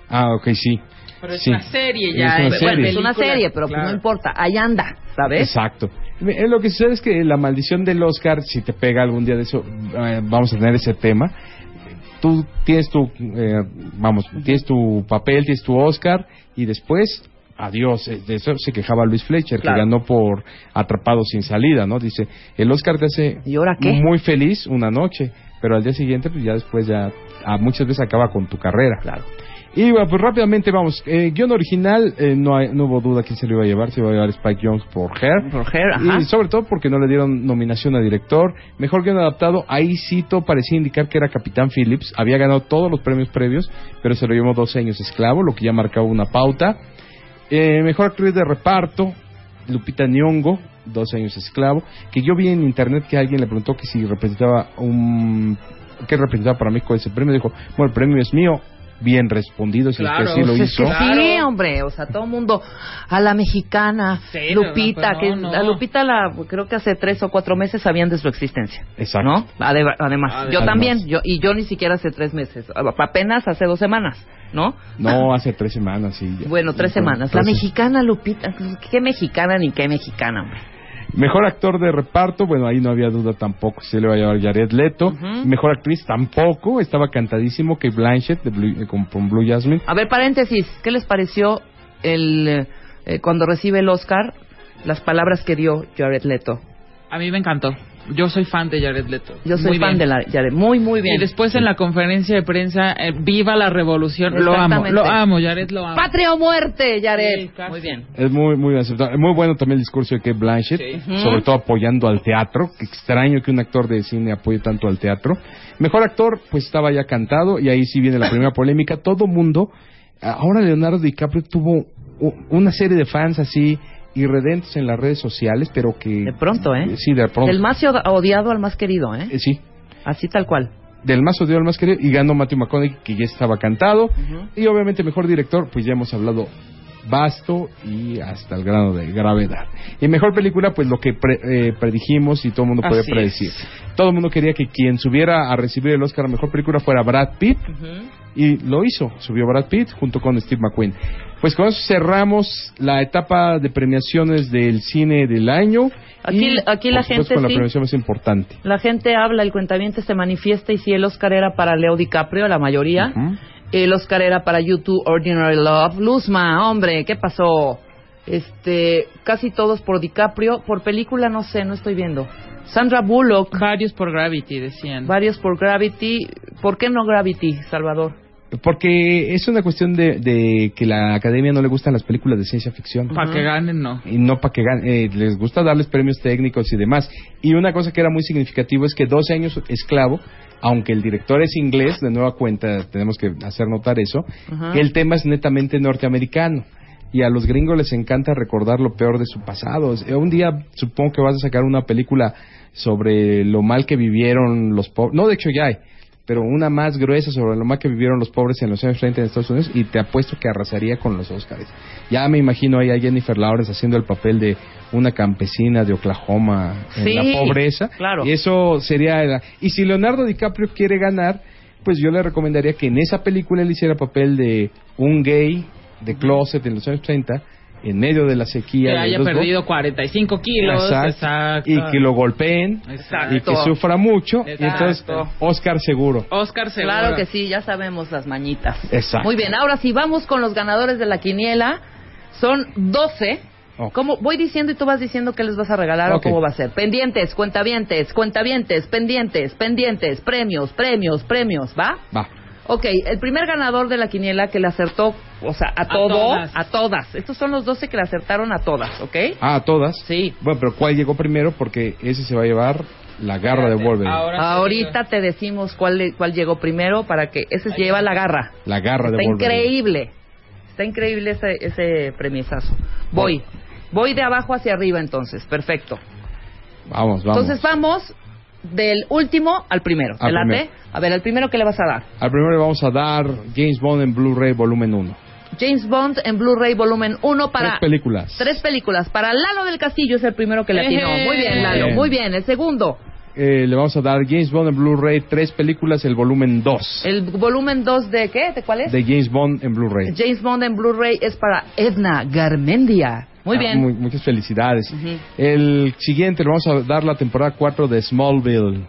Ah, ok, sí.
Pero es
Sí.
una serie
Es
ya.
una
es-
serie.
Bueno, es una serie, pero pues no importa, ahí anda, ¿sabes?
Exacto. Eh, Lo que sucede es que la maldición del Oscar, si te pega algún día de eso, eh, vamos a tener ese tema. Tú tienes tu, eh, vamos, tienes tu papel, tienes tu Oscar y después, adiós. Eh, De eso se quejaba Luis Fletcher,
Claro.
que ganó por Atrapado sin salida, ¿no? Dice, el Oscar te hace
¿Y ahora qué?
muy feliz una noche, pero al día siguiente, pues ya después ya, a muchas veces acaba con tu carrera.
Claro.
Y bueno, pues rápidamente vamos. Eh, guion original, eh, no, hay, no hubo duda quién se lo iba a llevar. Se iba a llevar Spike Jones por Hair.
Por Hair, ajá.
Y sobre todo porque no le dieron nominación a director. Mejor guion adaptado, ahí cito parecía indicar que era Capitán Phillips. Había ganado todos los premios previos, pero se lo llevó 12 años esclavo, lo que ya marcaba una pauta. Eh, mejor actriz de reparto, Lupita Nyong'o, 12 años esclavo. Que yo vi en internet que alguien le preguntó que si representaba un... ¿Qué representaba para México ese premio? Dijo, bueno, el premio es mío. Bien respondido, si
Claro,
es que sí lo
Pues es
hizo.
Claro.
sí, hombre, o sea, todo el mundo a la mexicana,
Sí, no,
Lupita,
pues
que
no,
a Lupita la creo que hace tres o cuatro meses sabían de su existencia,
Exacto.
¿no? Ade- Además,
Además.
yo también, yo y yo ni siquiera hace tres meses, apenas hace dos semanas, ¿no?
No, hace tres semanas, sí. ya.
Bueno, tres semanas. La mexicana Lupita, qué mexicana ni qué mexicana, hombre.
Mejor actor de reparto, bueno, ahí no había duda tampoco si se le va a llevar Jared Leto. Mejor actriz tampoco, estaba cantadísimo que Blanchett de Blue- eh, con, con Blue Jasmine.
A ver, paréntesis, ¿qué les pareció el eh, cuando recibe el Oscar las palabras que dio Jared Leto?
A mí me encantó. Yo soy fan de Jared Leto.
Yo soy
Muy
fan
bien.
de la Jared, muy muy bien.
Y después en la conferencia de prensa, eh, viva la revolución. Lo amo, lo amo, Jared lo amo.
Patria o muerte, Jared.
Sí,
muy bien.
Es muy, muy aceptable. Muy bueno también el discurso de Kate Blanchett,
Sí.
sobre todo apoyando al teatro. Qué extraño que un actor de cine apoye tanto al teatro. Mejor actor, pues estaba ya cantado, y ahí sí viene la primera polémica. Todo mundo, ahora Leonardo DiCaprio tuvo una serie de fans así irredentes en las redes sociales, pero que...
De pronto, ¿eh?
Sí, de pronto.
Del más od- odiado al más querido, ¿eh?
Eh, sí,
Así tal cual.
del más odiado al más querido y ganó Matthew McConaughey que ya estaba cantado. Y obviamente mejor director pues ya hemos hablado vasto y hasta el grado de gravedad. Y mejor película pues lo que pre- eh, predijimos y todo el mundo puede
Así
predecir. todo el mundo quería que quien subiera a recibir el Oscar a mejor película fuera Brad Pitt. Y lo hizo. Subió Brad Pitt junto con Steve McQueen pues con eso cerramos la etapa de premiaciones del cine del año
Aquí-
y,
aquí la gente
con la
sí.
premiación más importante
La gente habla, el cuentaviente se manifiesta y si el Oscar era para Leo DiCaprio, la mayoría,
Ujú.
el Oscar era para YouTube Ordinary Love. Luzma, hombre, ¿qué pasó? Este, casi todos por DiCaprio, por película no sé, no estoy viendo. Sandra Bullock,
Varios por Gravity, decían.
varios por Gravity. ¿Por qué no Gravity, Salvador?
Porque es una cuestión de, de que la academia no le gustan las películas de ciencia ficción.
Para que ganen, no.
Y no para que ganen, eh, les gusta darles premios técnicos y demás. Y una cosa que era muy significativo es que 12 años esclavo, aunque el director es inglés, de nueva cuenta tenemos que hacer notar eso,
Ajá.
que el tema es netamente norteamericano. Y a los gringos les encanta recordar lo peor de su pasado. Eh, Un día supongo que vas a sacar una película sobre lo mal que vivieron los pobres. No, de hecho ya hay, pero una más gruesa sobre lo mal que vivieron los pobres en los años 30 en Estados Unidos y te apuesto que arrasaría con los Oscars. Ya me imagino ahí a Jennifer Lawrence haciendo el papel de una campesina de Oklahoma en
Sí,
la pobreza.
claro.
Y eso sería... la- Y si Leonardo DiCaprio quiere ganar, pues yo le recomendaría que en esa película él hiciera papel de un gay de closet en los años 30 en medio de la sequía.
Que haya perdido 45 kilos.
Exacto.
Exacto.
Y que lo golpeen
Exacto.
y que sufra mucho. Y entonces,
Exacto.
Oscar seguro.
Oscar seguro.
Claro que sí, ya sabemos las mañitas.
Exacto.
Muy bien, ahora sí, vamos con los ganadores de la quiniela. Son 12.
Ok.
¿Cómo? Voy diciendo y tú vas diciendo qué les vas a regalar
Ok.
o cómo va a ser. Pendientes, cuentavientes, cuentavientes, pendientes, pendientes, premios, premios, premios, ¿va?
Va.
Ok, el primer ganador de la quiniela que le acertó, o sea, a, todo,
todas.
a todas. Estos son los 12 que le acertaron a todas, ¿ok?
Ah, todas.
Sí.
Bueno, pero ¿cuál llegó primero? Porque ese se va a llevar la garra de Wolverine.
Ahora
Ahorita te decimos cuál, le- cuál llegó primero para que ese se lleva la garra.
La garra de
Está
Wolverine.
increíble. Está increíble ese, ese premisazo. Voy. Voy de abajo hacia arriba entonces. Perfecto.
Vamos, vamos.
Entonces vamos del último al primero. ¿Te
Al primero.
A ver, al primero que le vas a dar.
Al primero le vamos a dar James Bond en Blu-ray volumen 1.
James Bond en Blu-ray volumen 1 para...
Tres películas.
Tres películas. Para Lalo del Castillo es el primero que le atinó. Muy bien, Lalo.
Bien.
Muy bien. El segundo.
Eh, le vamos a dar James Bond en Blu-ray, tres películas, el volumen 2
El volumen 2 de qué? ¿De cuál es?
de James Bond en Blu-ray.
James Bond en Blu-ray es para Edna Garmendia. Muy
Ah,
bien.
muy- muchas felicidades. El siguiente le vamos a dar la temporada 4 de Smallville.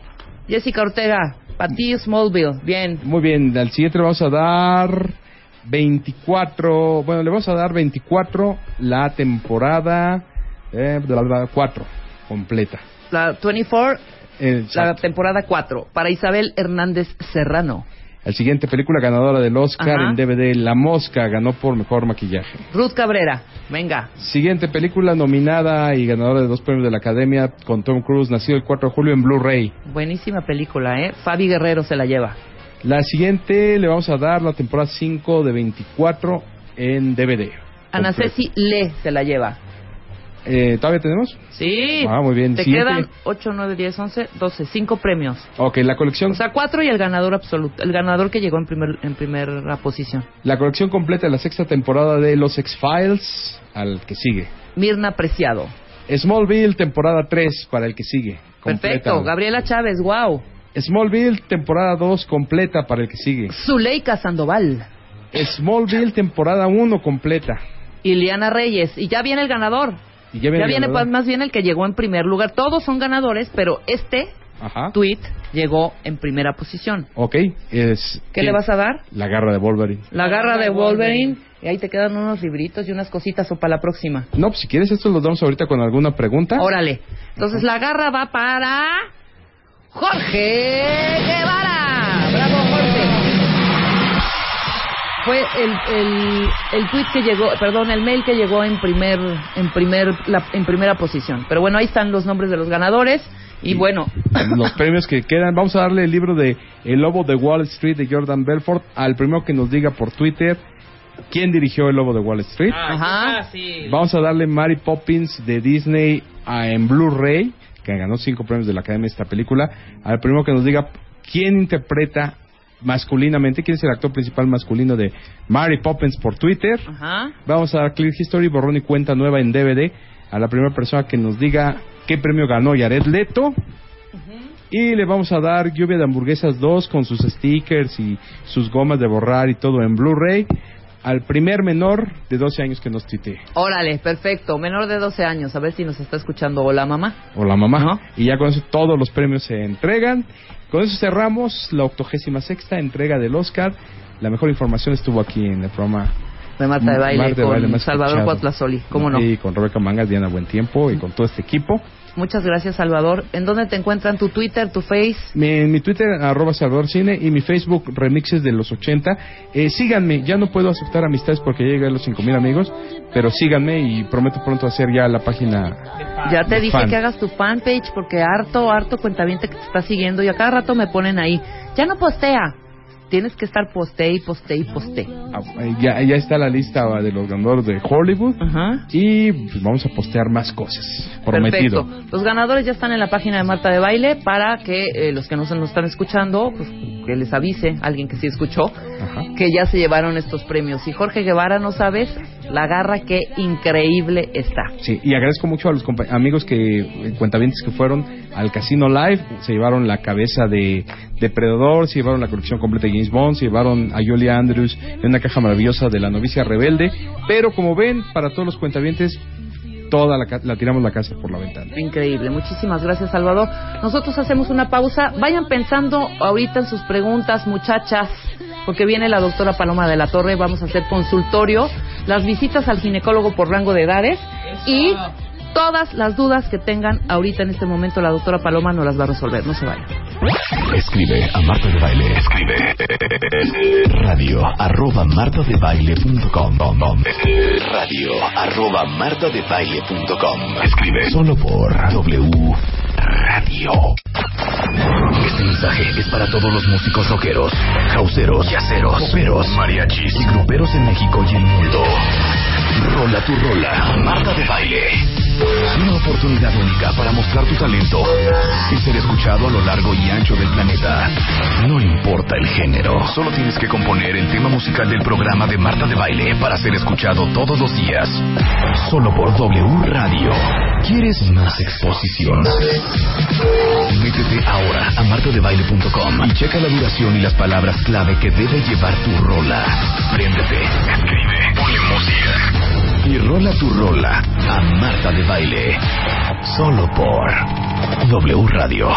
Jessica Ortega, para ti Smallville. Bien.
Muy bien, al siguiente le vamos a dar 24, bueno, le vamos a dar 24 la temporada eh, de la 4 completa.
La 24,
El-
la temporada 4. Para Isabel Hernández Serrano.
El siguiente película ganadora del Oscar
Ajá.
en DVD, La Mosca, ganó por mejor maquillaje.
Ruth Cabrera, venga.
Siguiente película nominada y ganadora de dos premios de la Academia con Tom Cruise, nacido el 4 de julio en Blu-ray.
Buenísima película, ¿eh? Fabi Guerrero se la lleva.
La siguiente le vamos a dar la temporada 5 de 24 en DVD.
Ana. Ceci Le se la lleva.
Eh, ¿Todavía tenemos?
Sí.
Ah, muy bien.
Te
Siguiente.
quedan 8, 9, 10, 11, 12, 5 premios.
Ok, la colección,
O sea, 4 y el ganador absoluto. El ganador que llegó en, primer, en primera posición.
la colección completa de la sexta temporada de Los X-Files al que sigue.
Mirna Preciado.
Smallville, temporada 3 para el que sigue.
Perfecto.
Completa.
Gabriela Chávez, wow.
Smallville, temporada 2 completa para el que sigue.
Zuleika Sandoval.
Smallville, temporada 1 completa.
Iliana Reyes. Y ya viene el ganador.
Y ya viene,
Ya
el
viene
ganador.
más bien el que llegó en primer lugar. Todos son ganadores, pero este
Ajá.
tweet llegó en primera posición.
Ok, es...
¿Qué le vas a dar?
La garra de Wolverine.
La garra de Wolverine. Y ahí te quedan unos libritos y unas cositas o para la próxima.
No, pues si quieres esto los damos ahorita con alguna pregunta.
Órale. Entonces la garra va para Jorge Guevara. Bravo, Jorge. Fue el, el, el tweet que llegó, perdón, el mail que llegó en primer, en primer, la- en primera posición. Pero bueno, ahí están los nombres de los ganadores. Y bueno, <laughs>
Los premios que quedan. Vamos a darle el libro de El Lobo de Wall Street de Jordan Belfort al primero que nos diga por Twitter quién dirigió El Lobo de Wall Street.
Ah,
Ajá.
Vamos a darle Mary Poppins de Disney a- en Blu-ray, que ganó cinco premios de la Academia de esta película. Al primero que nos diga quién interpreta masculinamente, quién es el actor principal masculino de Mary Poppins por Twitter.
ajá.
Vamos a dar Clear History, borrón y cuenta nueva en DVD a la primera persona que nos diga qué premio ganó Jared Leto. Y le vamos a dar Lluvia de Hamburguesas 2 con sus stickers y sus gomas de borrar y todo en Blu-ray al primer menor de 12 años que nos tuitee.
Órale, perfecto. Menor de 12 años. A ver si nos está escuchando. Hola, mamá.
O la mamá.
Ajá.
Y ya con eso todos los premios se entregan. Con eso cerramos la octogésima sexta entrega del Oscar. La mejor información estuvo aquí en el programa
De Marta de Baile
Marta de
con
Baile
Salvador. Cuatlazoli. ¿Cómo no?
Y con Rebeca Mangas, Diana Buen Tiempo y con todo este equipo.
Muchas gracias, Salvador. ¿En dónde te encuentran tu Twitter, tu Face?
Mi, en mi Twitter, arroba Salvador Cine, y mi Facebook, Remixes de los 80. Eh, síganme, ya no puedo aceptar amistades porque ya llegué a los 5000 amigos, pero síganme y prometo pronto hacer ya la página.
Ya te dije
fan.
que hagas tu fanpage porque harto, harto cuentaviente que te está siguiendo y a cada rato me ponen ahí. Ya no postea. Tienes que estar poste y poste y poste.
Ah, eh, Ya, ya está la lista de los ganadores de Hollywood
Ajá.
y pues, vamos a postear más cosas. Prometido.
Perfecto. Los ganadores ya están en la página de Marta de Baile para que eh, los que no se nos están escuchando, pues que les avise alguien que sí escuchó
Ajá.
que ya se llevaron estos premios. Y Jorge Guevara, no sabes la garra que increíble está.
Sí, y agradezco mucho a los amigos que, eh, cuentavientes que fueron al Casino Live, se llevaron la cabeza de Depredador, se llevaron la colección completa de James Bond, se llevaron a Julia Andrews en una caja maravillosa de la novicia rebelde, pero como ven, para todos los cuentavientes, toda la, la tiramos la casa por la ventana.
Increíble. Muchísimas gracias, Salvador. Nosotros hacemos una pausa. Vayan pensando ahorita en sus preguntas, muchachas, porque viene la doctora Paloma de la Torre. Vamos a hacer consultorio, las visitas al ginecólogo por rango de edades y todas las dudas que tengan ahorita en este momento la doctora Paloma nos las va a resolver. No se vayan.
Escribe a Marta de Baile. Escribe radio arroba martadebaile.com radio arroba martadebaile.com Escribe solo por W Radio. Este mensaje es para todos los músicos rockeros, houseeros, yaceros, poperos, mariachis y gruperos en México y el mundo. Rola tu rola, Marta de Baile. Una oportunidad única para mostrar tu talento y ser escuchado a lo largo y ancho del planeta. No importa el género, solo tienes que componer el tema musical del programa de Marta de Baile para ser escuchado todos los días. Solo por W Radio. ¿Quieres más exposición? Métete ahora a martadebaile.com y checa la duración y las palabras clave que debe llevar tu rola. Préndete, escribe, ponle música y rola tu rola a Marta de Baile. Solo por W Radio.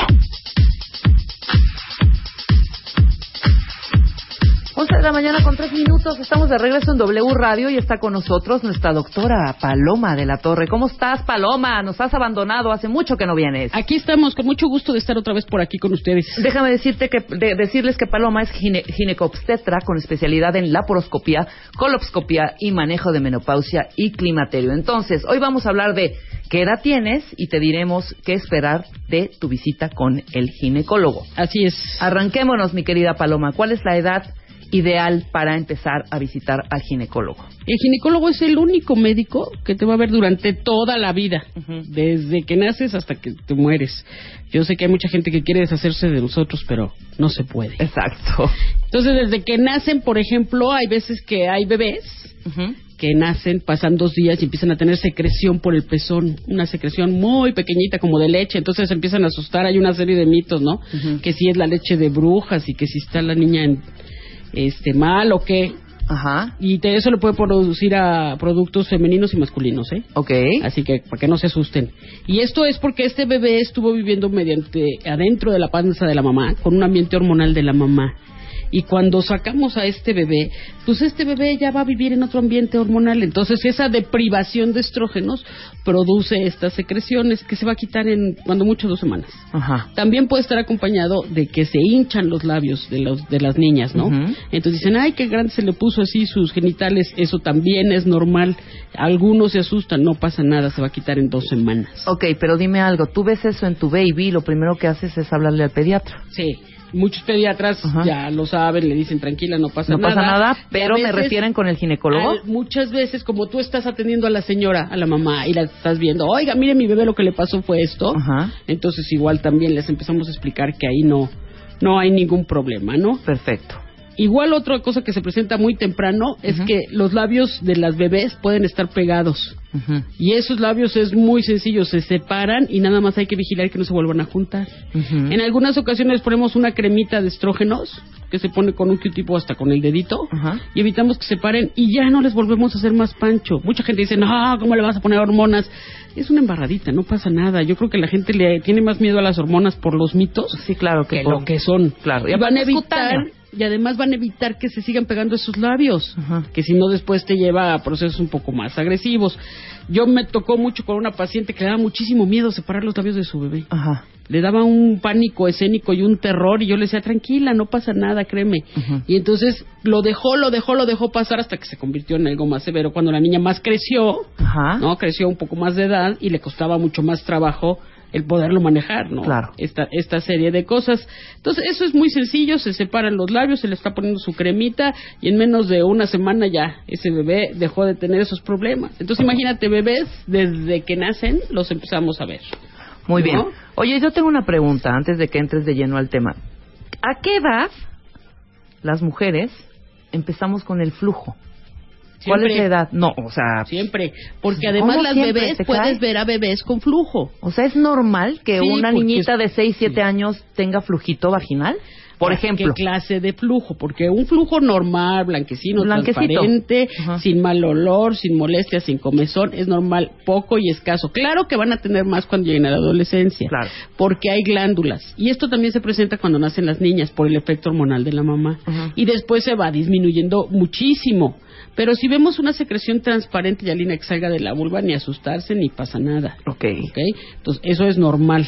11 de la mañana con tres minutos. Estamos de regreso en W Radio y está con nosotros nuestra doctora Paloma de la Torre. ¿Cómo estás, Paloma? Nos has abandonado. Hace mucho que no vienes.
Aquí estamos, con mucho gusto de estar otra vez por aquí con ustedes.
Déjame decirte que, de- decirles que Paloma es gine, ginecobstetra con especialidad en laparoscopía, coloscopía y manejo de menopausia y climaterio. Entonces, hoy vamos a hablar de qué edad tienes y te diremos qué esperar de tu visita con el ginecólogo.
Así es.
Arranquémonos, mi querida Paloma. ¿Cuál es la edad ideal para empezar a visitar al ginecólogo?
El ginecólogo es el único médico que te va a ver durante toda la vida, desde que naces hasta que te mueres. Yo sé que hay mucha gente que quiere deshacerse de nosotros, pero no se puede.
Exacto.
Entonces, desde que nacen, por ejemplo, hay veces que hay bebés que nacen, pasan dos días y empiezan a tener secreción por el pezón, una secreción muy pequeñita como de leche, entonces se empiezan a asustar, hay una serie de mitos, ¿no? Que si es la leche de brujas y que si está la niña en, este mal o qué,
Ajá.
y te- eso le puede producir a productos femeninos y masculinos, ¿eh?
Ok.
Así que para que no se asusten. Y esto es porque este bebé estuvo viviendo mediante adentro de la panza de la mamá, con un ambiente hormonal de la mamá. Y cuando sacamos a este bebé, pues este bebé ya va a vivir en otro ambiente hormonal. Entonces esa deprivación de estrógenos produce estas secreciones que se va a quitar en cuando mucho dos semanas.
Ajá.
También puede estar acompañado de que se hinchan los labios de, los, de las niñas, ¿no? Entonces dicen, ay, qué grande se le puso así sus genitales. Eso también es normal. Algunos se asustan, no pasa nada, se va a quitar en dos semanas.
Ok, pero dime algo. Tú ves eso en tu baby y lo primero que haces es hablarle al pediatra.
Sí, muchos pediatras
Ajá.
ya lo saben, le dicen, tranquila, no pasa
No
nada.
pasa nada, pero me
veces,
refieren con el ginecólogo.
al- muchas veces, como tú estás atendiendo a la señora, a la mamá, y la estás viendo, oiga, mire, mi bebé lo que le pasó fue esto.
Ajá.
Entonces, igual también les empezamos a explicar que ahí no, no hay ningún problema, ¿no?
Perfecto.
Igual otra cosa que se presenta muy temprano es que los labios de las bebés pueden estar pegados. Y esos labios es muy sencillo, se separan y nada más hay que vigilar que no se vuelvan a juntar. En algunas ocasiones ponemos una cremita de estrógenos que se pone con un Q-tipo hasta con el dedito y evitamos que se paren y ya no les volvemos a hacer más pancho. Mucha gente dice, no, ¿cómo le vas a poner hormonas? Es una embarradita, no pasa nada. Yo creo que la gente le tiene más miedo a las hormonas por los mitos
Sí, claro que,
que
por-
lo que son.
Claro, y
y van a evitar. Y además van a evitar que se sigan pegando esos labios,
Ajá.
que si no después te lleva a procesos un poco más agresivos. Yo me tocó mucho con una paciente que le daba muchísimo miedo separar los labios de su bebé.
Ajá.
Le daba un pánico escénico y un terror y yo le decía, tranquila, no pasa nada, créeme. Y entonces lo dejó, lo dejó, lo dejó pasar hasta que se convirtió en algo más severo. Cuando la niña más creció,
Ajá.
¿no? Creció un poco más de edad y le costaba mucho más trabajo el poderlo manejar, ¿no?
Claro.
Esta, esta serie de cosas. Entonces, eso es muy sencillo, se separan los labios, se le está poniendo su cremita y en menos de una semana ya ese bebé dejó de tener esos problemas. Entonces, imagínate, bebés, desde que nacen, los empezamos a ver.
Muy
¿No?
bien. Oye, yo tengo una pregunta antes de que entres de lleno al tema. ¿A qué edad las mujeres empezamos con el flujo? ¿Cuál es la edad? No, o sea,
Siempre, porque
¿Cómo
además las
siempre?
bebés
¿Te
puedes ver a bebés con flujo.
o sea, es normal que
Sí,
una niñita de 6, 7 años tenga flujito vaginal, por
¿Qué
ejemplo.
clase de flujo? Porque un flujo normal, blanquecino,
Blanquecito.
transparente,
Ajá.
sin mal olor, sin molestias, sin comezón, es normal, poco y escaso. Claro que van a tener más cuando lleguen a la adolescencia,
Claro.
porque hay glándulas. Y esto también se presenta cuando nacen las niñas por el efecto hormonal de la mamá.
Ajá.
Y después se va disminuyendo muchísimo. Pero si vemos una secreción transparente y alina que salga de la vulva, ni asustarse ni pasa nada.
Ok.
¿ok? Entonces, eso es normal.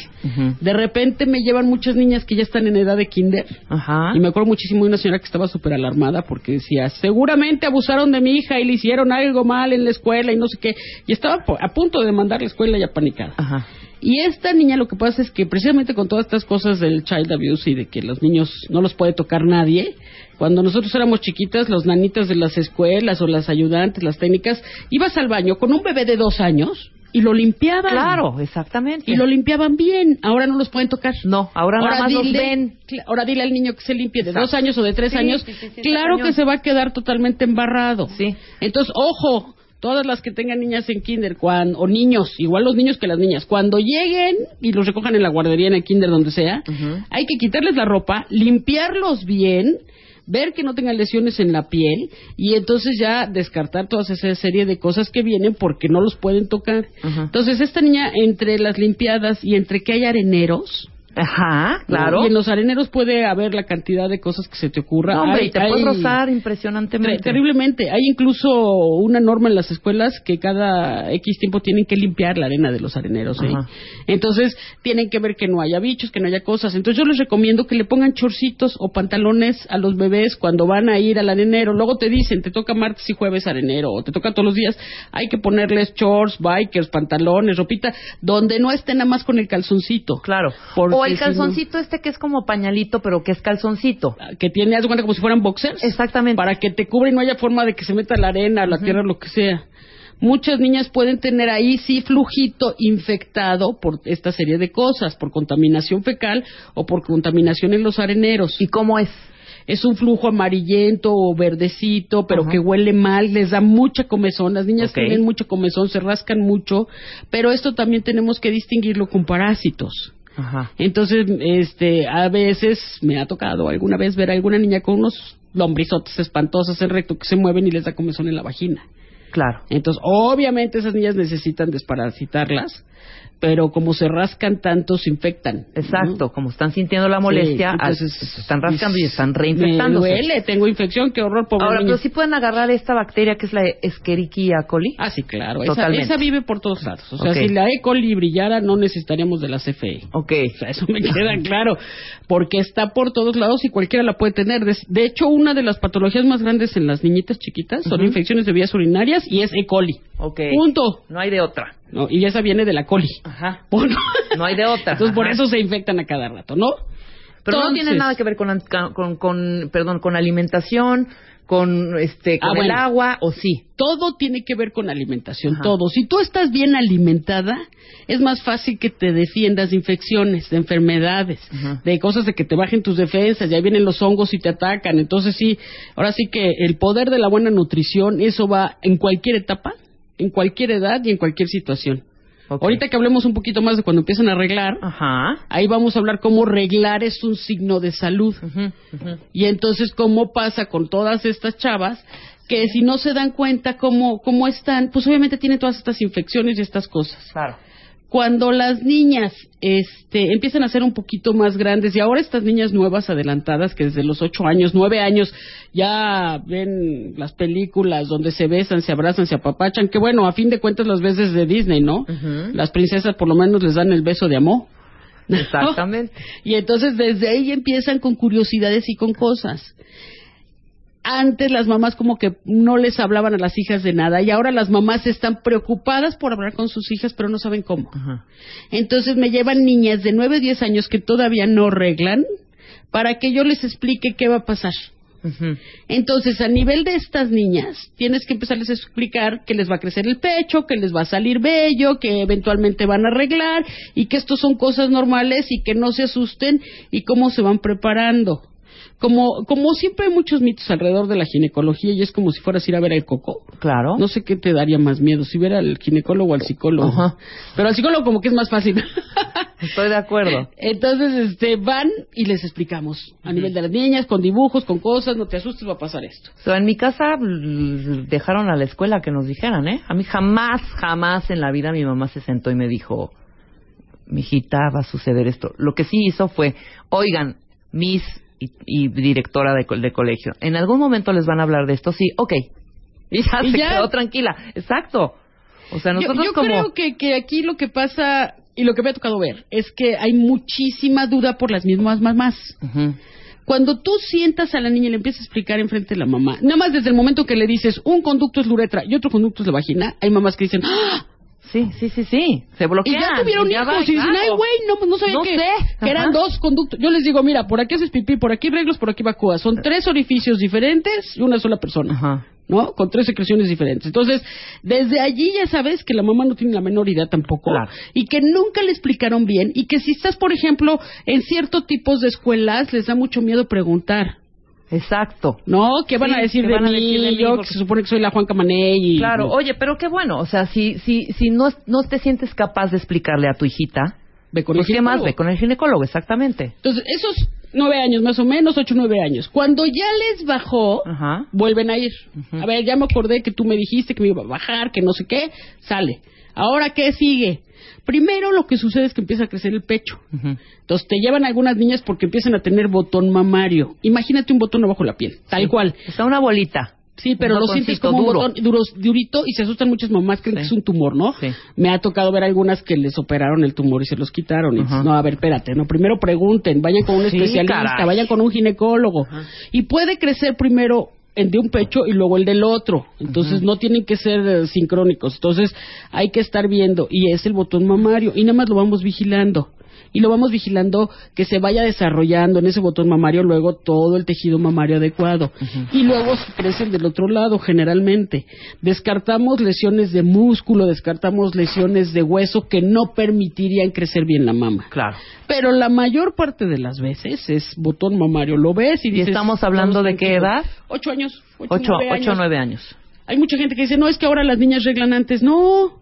De repente me llevan muchas niñas que ya están en edad de kinder
Ajá.
y me acuerdo muchísimo de una señora que estaba súper alarmada porque decía, seguramente abusaron de mi hija y le hicieron algo mal en la escuela y no sé qué. Y estaba a punto de mandar la escuela ya panicada.
Ajá.
Y esta niña lo que pasa es que precisamente con todas estas cosas del child abuse y de que los niños no los puede tocar nadie, cuando nosotros éramos chiquitas, los nanitas de las escuelas o las ayudantes, las técnicas, ibas al baño con un bebé de dos años y lo limpiaban.
Claro, exactamente.
Y lo limpiaban bien. Ahora no los pueden tocar.
No, ahora, nada más los ven.
Ahora dile al niño que se limpie de
Exacto.
dos años o de tres
Sí,
años.
sí, sí, sí,
claro que se va a quedar totalmente embarrado.
Sí.
Entonces, ojo, todas las que tengan niñas en kinder cuan- o niños, igual los niños que las niñas, cuando lleguen y los recojan en la guardería, en el kinder, donde sea, hay que quitarles la ropa, limpiarlos bien, ver que no tengan lesiones en la piel y entonces ya descartar toda esa serie de cosas que vienen porque no los pueden tocar. Entonces, esta niña, entre las limpiadas y entre que hay areneros,
Ajá, claro.
Y en los areneros puede haber la cantidad de cosas que se te ocurra.
No, hombre,
Hay-
y te
hay-
puedes rozar impresionantemente.
Terriblemente. Hay incluso una norma en las escuelas que cada X tiempo tienen que limpiar la arena de los areneros. ¿eh? Entonces, tienen que ver que no haya bichos, que no haya cosas. Entonces, yo les recomiendo que le pongan chorcitos o pantalones a los bebés cuando van a ir al arenero. Luego te dicen, te toca martes y jueves arenero, o te toca todos los días. Hay que ponerles shorts, bikers, pantalones, ropita, donde no estén nada más con el calzoncito.
Claro.
Porque
o el calzoncito este que es como pañalito, pero que es calzoncito.
que tiene, haz cuenta como si fueran boxers.
Exactamente.
Para que te cubra y no haya forma de que se meta la arena, la tierra, lo que sea. Muchas niñas pueden tener ahí sí flujito infectado por esta serie de cosas, por contaminación fecal o por contaminación en los areneros.
¿Y cómo es?
Es un flujo amarillento o verdecito, pero
Ajá.
que huele mal, les da mucha comezón. Las niñas tienen mucho comezón, se rascan mucho, pero esto también tenemos que distinguirlo con parásitos.
Ajá.
Entonces, este, a veces me ha tocado alguna vez ver a alguna niña con unos lombrizotes espantosos en recto que se mueven y les da comezón en la vagina.
Claro.
Entonces, obviamente esas niñas necesitan desparasitarlas, pero como se rascan tanto, se infectan. ¿no?
Exacto, como están sintiendo la molestia,
Sí, entonces,
se están rascando y están
Me
reinfectándose.
duele, tengo infección, qué horror, pobre
Ahora, pero sí pueden agarrar esta bacteria que es la Escherichia coli.
Ah, sí, claro. Esa,
Totalmente.
esa vive por todos lados. O sea, si la E. coli brillara, no necesitaríamos de la CFE.
Ok.
O sea, eso me queda <laughs> claro, porque está por todos lados y cualquiera la puede tener. De, de hecho, una de las patologías más grandes en las niñitas chiquitas son infecciones de vías urinarias y es E. coli.
Ok.
Punto.
No hay de otra.
¿No? Y esa viene de la coli.
Ajá. <laughs> No hay de otra.
Entonces, por eso se infectan a cada rato, ¿no?
Pero no tiene nada que ver con, con, con- perdón, con alimentación, con este, con
Ah,
el
bueno.
agua, o sí.
Todo tiene que ver con alimentación,
Ajá.
todo. Si tú estás bien alimentada, es más fácil que te defiendas de infecciones, de enfermedades,
Ajá.
de cosas de que te bajen tus defensas, ya vienen los hongos y te atacan. Entonces sí, ahora sí que el poder de la buena nutrición, eso va en cualquier etapa, en cualquier edad y en cualquier situación. Ahorita que hablemos un poquito más de cuando empiezan a arreglar,
Ajá.
ahí vamos a hablar cómo reglar es un signo de salud.
Ujú, ujú.
Y entonces, ¿cómo pasa con todas estas chavas? Que si no se dan cuenta cómo, cómo están, pues obviamente tienen todas estas infecciones y estas cosas.
Claro.
Cuando las niñas este, empiezan a ser un poquito más grandes, y ahora estas niñas nuevas adelantadas, que desde los ocho años, nueve años, ya ven las películas donde se besan, se abrazan, se apapachan, que bueno, a fin de cuentas las ves desde Disney, ¿no? Las princesas por lo menos les dan el beso de amor.
Exactamente. <laughs>
Y entonces desde ahí empiezan con curiosidades y con cosas. Antes las mamás como que no les hablaban a las hijas de nada y ahora las mamás están preocupadas por hablar con sus hijas pero no saben cómo.
Ajá.
Entonces me llevan niñas de 9 o 10 años que todavía no reglan para que yo les explique qué va a pasar. Entonces, a nivel de estas niñas, tienes que empezarles a explicar que les va a crecer el pecho, que les va a salir vello, que eventualmente van a arreglar y que estos son cosas normales y que no se asusten y cómo se van preparando. Como, como siempre hay muchos mitos alrededor de la ginecología y es como si fueras a ir a ver el coco.
Claro.
No sé qué te daría más miedo, si ver al ginecólogo o al psicólogo.
Ajá.
Pero al psicólogo como que es más fácil.
Estoy de acuerdo. <laughs>
Entonces, este, van y les explicamos a nivel de las niñas, con dibujos, con cosas, no te asustes, va a pasar esto.
O sea, en mi casa dejaron a la escuela que nos dijeran, ¿eh? A mí jamás, jamás en la vida mi mamá se sentó y me dijo, mijita, va a suceder esto. Lo que sí hizo fue, oigan, mis y, y directora de, de colegio, en algún momento les van a hablar de esto, sí, ok. Y ya
Y
se
ya.
quedó tranquila. Exacto. O sea, nosotros
yo
como...
creo que, que aquí lo que pasa y lo que me ha tocado ver es que hay muchísima duda por las mismas mamás. Cuando tú sientas a la niña y le empiezas a explicar enfrente de la mamá, nada más desde el momento que le dices un conducto es la uretra y otro conducto es la vagina, hay mamás que dicen, ¡Ah!
Sí, sí, sí, sí. Se
y
bloquean.
ya tuvieron
y ya
hijos
va,
y dicen,
claro.
ay, güey, no, pues no sabía
No
que,
sé.
que eran dos conductos. Yo les digo, mira, por aquí haces pipí, por aquí reglos, por aquí vacúas. Son tres orificios diferentes y una sola persona.
Ajá.
¿no? Con tres secreciones diferentes. Entonces, desde allí ya sabes que la mamá no tiene la menor idea tampoco.
Claro.
Y que nunca le explicaron bien. Y que si estás, por ejemplo, en ciertos tipos de escuelas, les da mucho miedo preguntar.
Exacto.
¿No? ¿Qué van
Sí,
a decir
¿qué
de
van a decir de mí?
Yo,
Porque-
que se supone que soy la Juan Camané y...
Claro, oye, pero qué bueno, o sea, si si si no no te sientes capaz de explicarle a tu hijita,
Ve con
pues
el
qué más ve con el ginecólogo, exactamente.
Entonces, esos nueve años más o menos, ocho, nueve años. Cuando ya les bajó,
Ajá.
vuelven a ir. A ver, ya me acordé que tú me dijiste que me iba a bajar, que no sé qué, sale. Ahora, ¿qué sigue? Primero lo que sucede es que empieza a crecer el pecho. Entonces te llevan algunas niñas porque empiezan a tener botón mamario. Imagínate un botón abajo de la piel, tal
Sí.
cual.
Está una bolita.
Sí, pero lo sientes como un botón duro, durito y se asustan muchas mamás, creen
Sí.
que es un tumor, ¿no?
Sí.
Me ha tocado ver algunas que les operaron el tumor y se los quitaron. Y dices, no, a ver, espérate, no, primero pregunten, vayan con un
Sí,
especialista,
caray.
vayan con un ginecólogo. Y puede crecer primero el de un pecho y luego el del otro. Entonces no tienen que ser eh, sincrónicos. Entonces hay que estar viendo y es el botón mamario y nada más lo vamos vigilando. Y lo vamos vigilando que se vaya desarrollando en ese botón mamario luego todo el tejido mamario adecuado. Y luego crecen del otro lado generalmente. Descartamos lesiones de músculo, descartamos lesiones de hueso que no permitirían crecer bien la mama.
Claro.
Pero la mayor parte de las veces es botón mamario. Lo ves y
¿Y
dices...
estamos hablando de qué edad?
Ocho años. Ocho,
Ocho,
nueve
ocho o
años.
nueve años.
Hay mucha gente que dice, no, es que ahora las niñas reglan antes. No,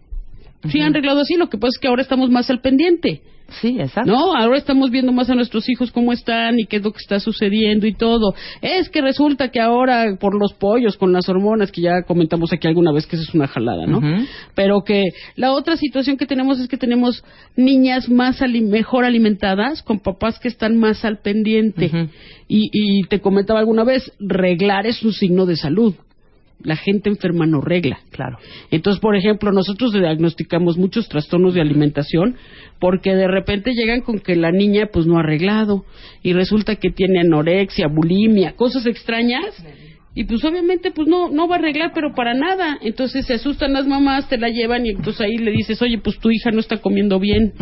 sí han reglado así. Lo que pasa es que ahora estamos más al pendiente.
Sí, exacto.
No, ahora estamos viendo más a nuestros hijos cómo están y qué es lo que está sucediendo y todo. Es que resulta que ahora por los pollos con las hormonas que ya comentamos aquí alguna vez que eso es una jalada, ¿no? Pero que la otra situación que tenemos es que tenemos niñas más ali- mejor alimentadas con papás que están más al pendiente. Y, y te comentaba alguna vez, reglar es un signo de salud. La gente enferma no regla.
Claro.
Entonces, por ejemplo, nosotros diagnosticamos muchos trastornos de alimentación porque de repente llegan con que la niña pues no ha arreglado y resulta que tiene anorexia, bulimia, cosas extrañas y pues obviamente pues no no va a arreglar pero para nada. Entonces se asustan las mamás, te la llevan y entonces ahí le dices, "Oye, pues tu hija no está comiendo bien."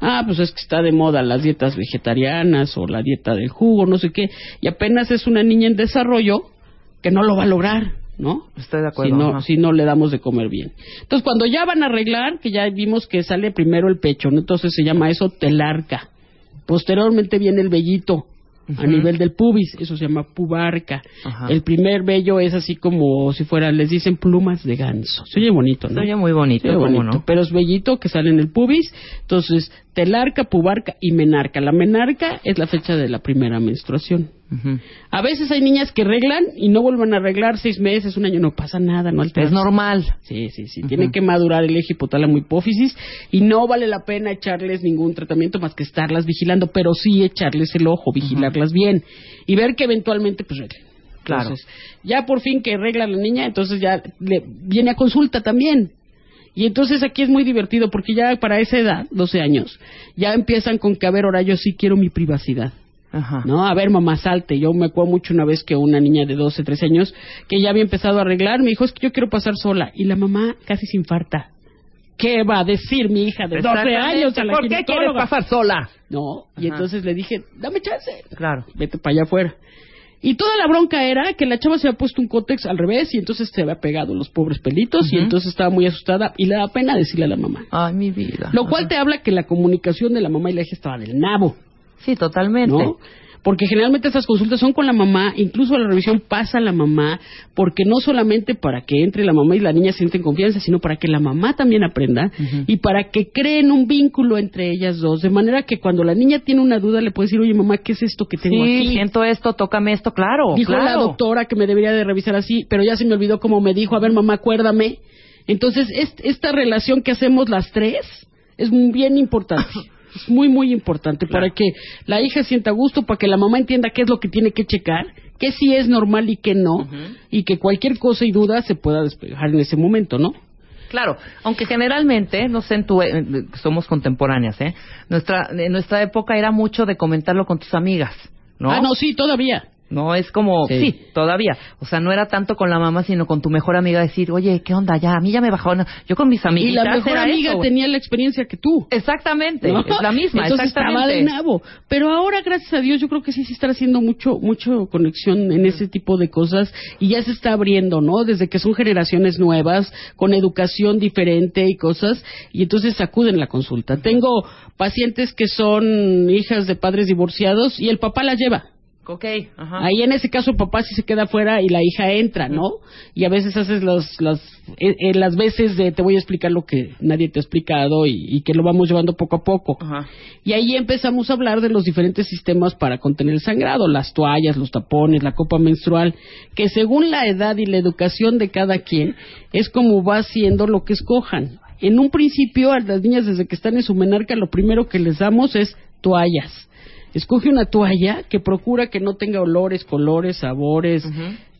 Ah, pues es que está de moda las dietas vegetarianas o la dieta del jugo, no sé qué, y apenas es una niña en desarrollo que no lo va a lograr, ¿no?
Estoy de acuerdo.
si no, si no le damos de comer bien. Entonces, cuando ya van a arreglar, que ya vimos que sale primero el pecho, ¿no? entonces se llama eso telarca. Posteriormente viene el vellito a nivel del pubis, eso se llama pubarca.
Ajá.
El primer vello es así como si fuera, les dicen plumas de ganso. Se oye bonito, ¿no?
Se oye muy bonito,
pero es vellito que sale en el pubis. Entonces, telarca, pubarca y menarca. La menarca es la fecha de la primera menstruación. A veces hay niñas que reglan y no vuelven a arreglar seis meses, un año, no pasa nada, no altera.
Es normal.
Sí, sí, sí. Tiene que madurar el eje hipotálamo hipófisis y no vale la pena echarles ningún tratamiento más que estarlas vigilando, pero sí echarles el ojo, vigilarlas bien y ver que eventualmente pues reglen.
Claro.
Entonces, ya por fin que regla la niña, entonces ya le viene a consulta también. Y entonces aquí es muy divertido porque ya para esa edad, 12 años, ya empiezan con que, a ver, ahora yo sí quiero mi privacidad.
Ajá.
¿no? A ver, mamá, salte. Yo me acuerdo mucho una vez que una niña de 12, 13 años, que ya había empezado a arreglar, me dijo, es que yo quiero pasar sola. Y la mamá casi se infarta. ¿Qué va a decir mi hija de 12 años a la
¿Por qué quieres pasar sola?
No, y entonces le dije, dame chance.
Claro.
Vete para allá afuera. Y toda la bronca era que la chava se había puesto un cótex al revés y entonces se había pegado los pobres pelitos y entonces estaba muy asustada y le da pena decirle a la mamá.
Ay, mi vida.
Lo cual te habla que la comunicación de la mamá y la hija estaba del nabo.
Sí, totalmente.
¿no? Porque generalmente estas consultas son con la mamá, incluso la revisión pasa a la mamá, porque no solamente para que entre la mamá y la niña sienten confianza, sino para que la mamá también aprenda y para que creen un vínculo entre ellas dos, de manera que cuando la niña tiene una duda le puede decir, oye mamá, ¿qué es esto que tengo
Sí,
aquí?
siento esto, tócame esto, claro.
dijo la
claro.
doctora que me debería de revisar así, pero ya se me olvidó cómo me dijo, a ver mamá, acuérdame. Entonces, est- esta relación que hacemos las tres es bien importante. <laughs> Es muy, muy importante para que la hija sienta gusto, para que la mamá entienda qué es lo que tiene que checar, qué sí es normal y qué no, y que cualquier cosa y duda se pueda despejar en ese momento, ¿no?
Claro, aunque generalmente, no sé, en tu, somos contemporáneas, ¿eh? Nuestra, en nuestra época era mucho de comentarlo con tus amigas, ¿no?
Ah, no, sí, todavía.
No es como,
Sí.
sí. todavía. O sea, no era tanto con la mamá, sino con tu mejor amiga decir, oye, ¿qué onda? Ya, a mí ya me bajó. Yo con mis
Y
amiguitas
la mejor amiga
eso,
tenía la experiencia que tú.
Exactamente,
¿no?
es la misma,
Entonces estaba de nabo. Pero ahora, gracias a Dios, yo creo que sí se está haciendo mucho, mucho conexión en ese tipo de cosas y ya se está abriendo, ¿no? Desde que son generaciones nuevas, con educación diferente y cosas, y entonces acuden la consulta. Tengo pacientes que son hijas de padres divorciados y el papá las lleva.
Ok, ajá.
Ahí en ese caso el papá sí se queda afuera y la hija entra, ¿no? Y a veces haces los, las, eh, eh, las veces de te voy a explicar lo que nadie te ha explicado y, y que lo vamos llevando poco a poco.
Ajá.
Y ahí empezamos a hablar de los diferentes sistemas para contener el sangrado, las toallas, los tapones, la copa menstrual, que según la edad y la educación de cada quien es como va siendo lo que escojan. En un principio, a las niñas desde que están en su menarca, lo primero que les damos es toallas. Escoge una toalla que procura que no tenga olores, colores, sabores,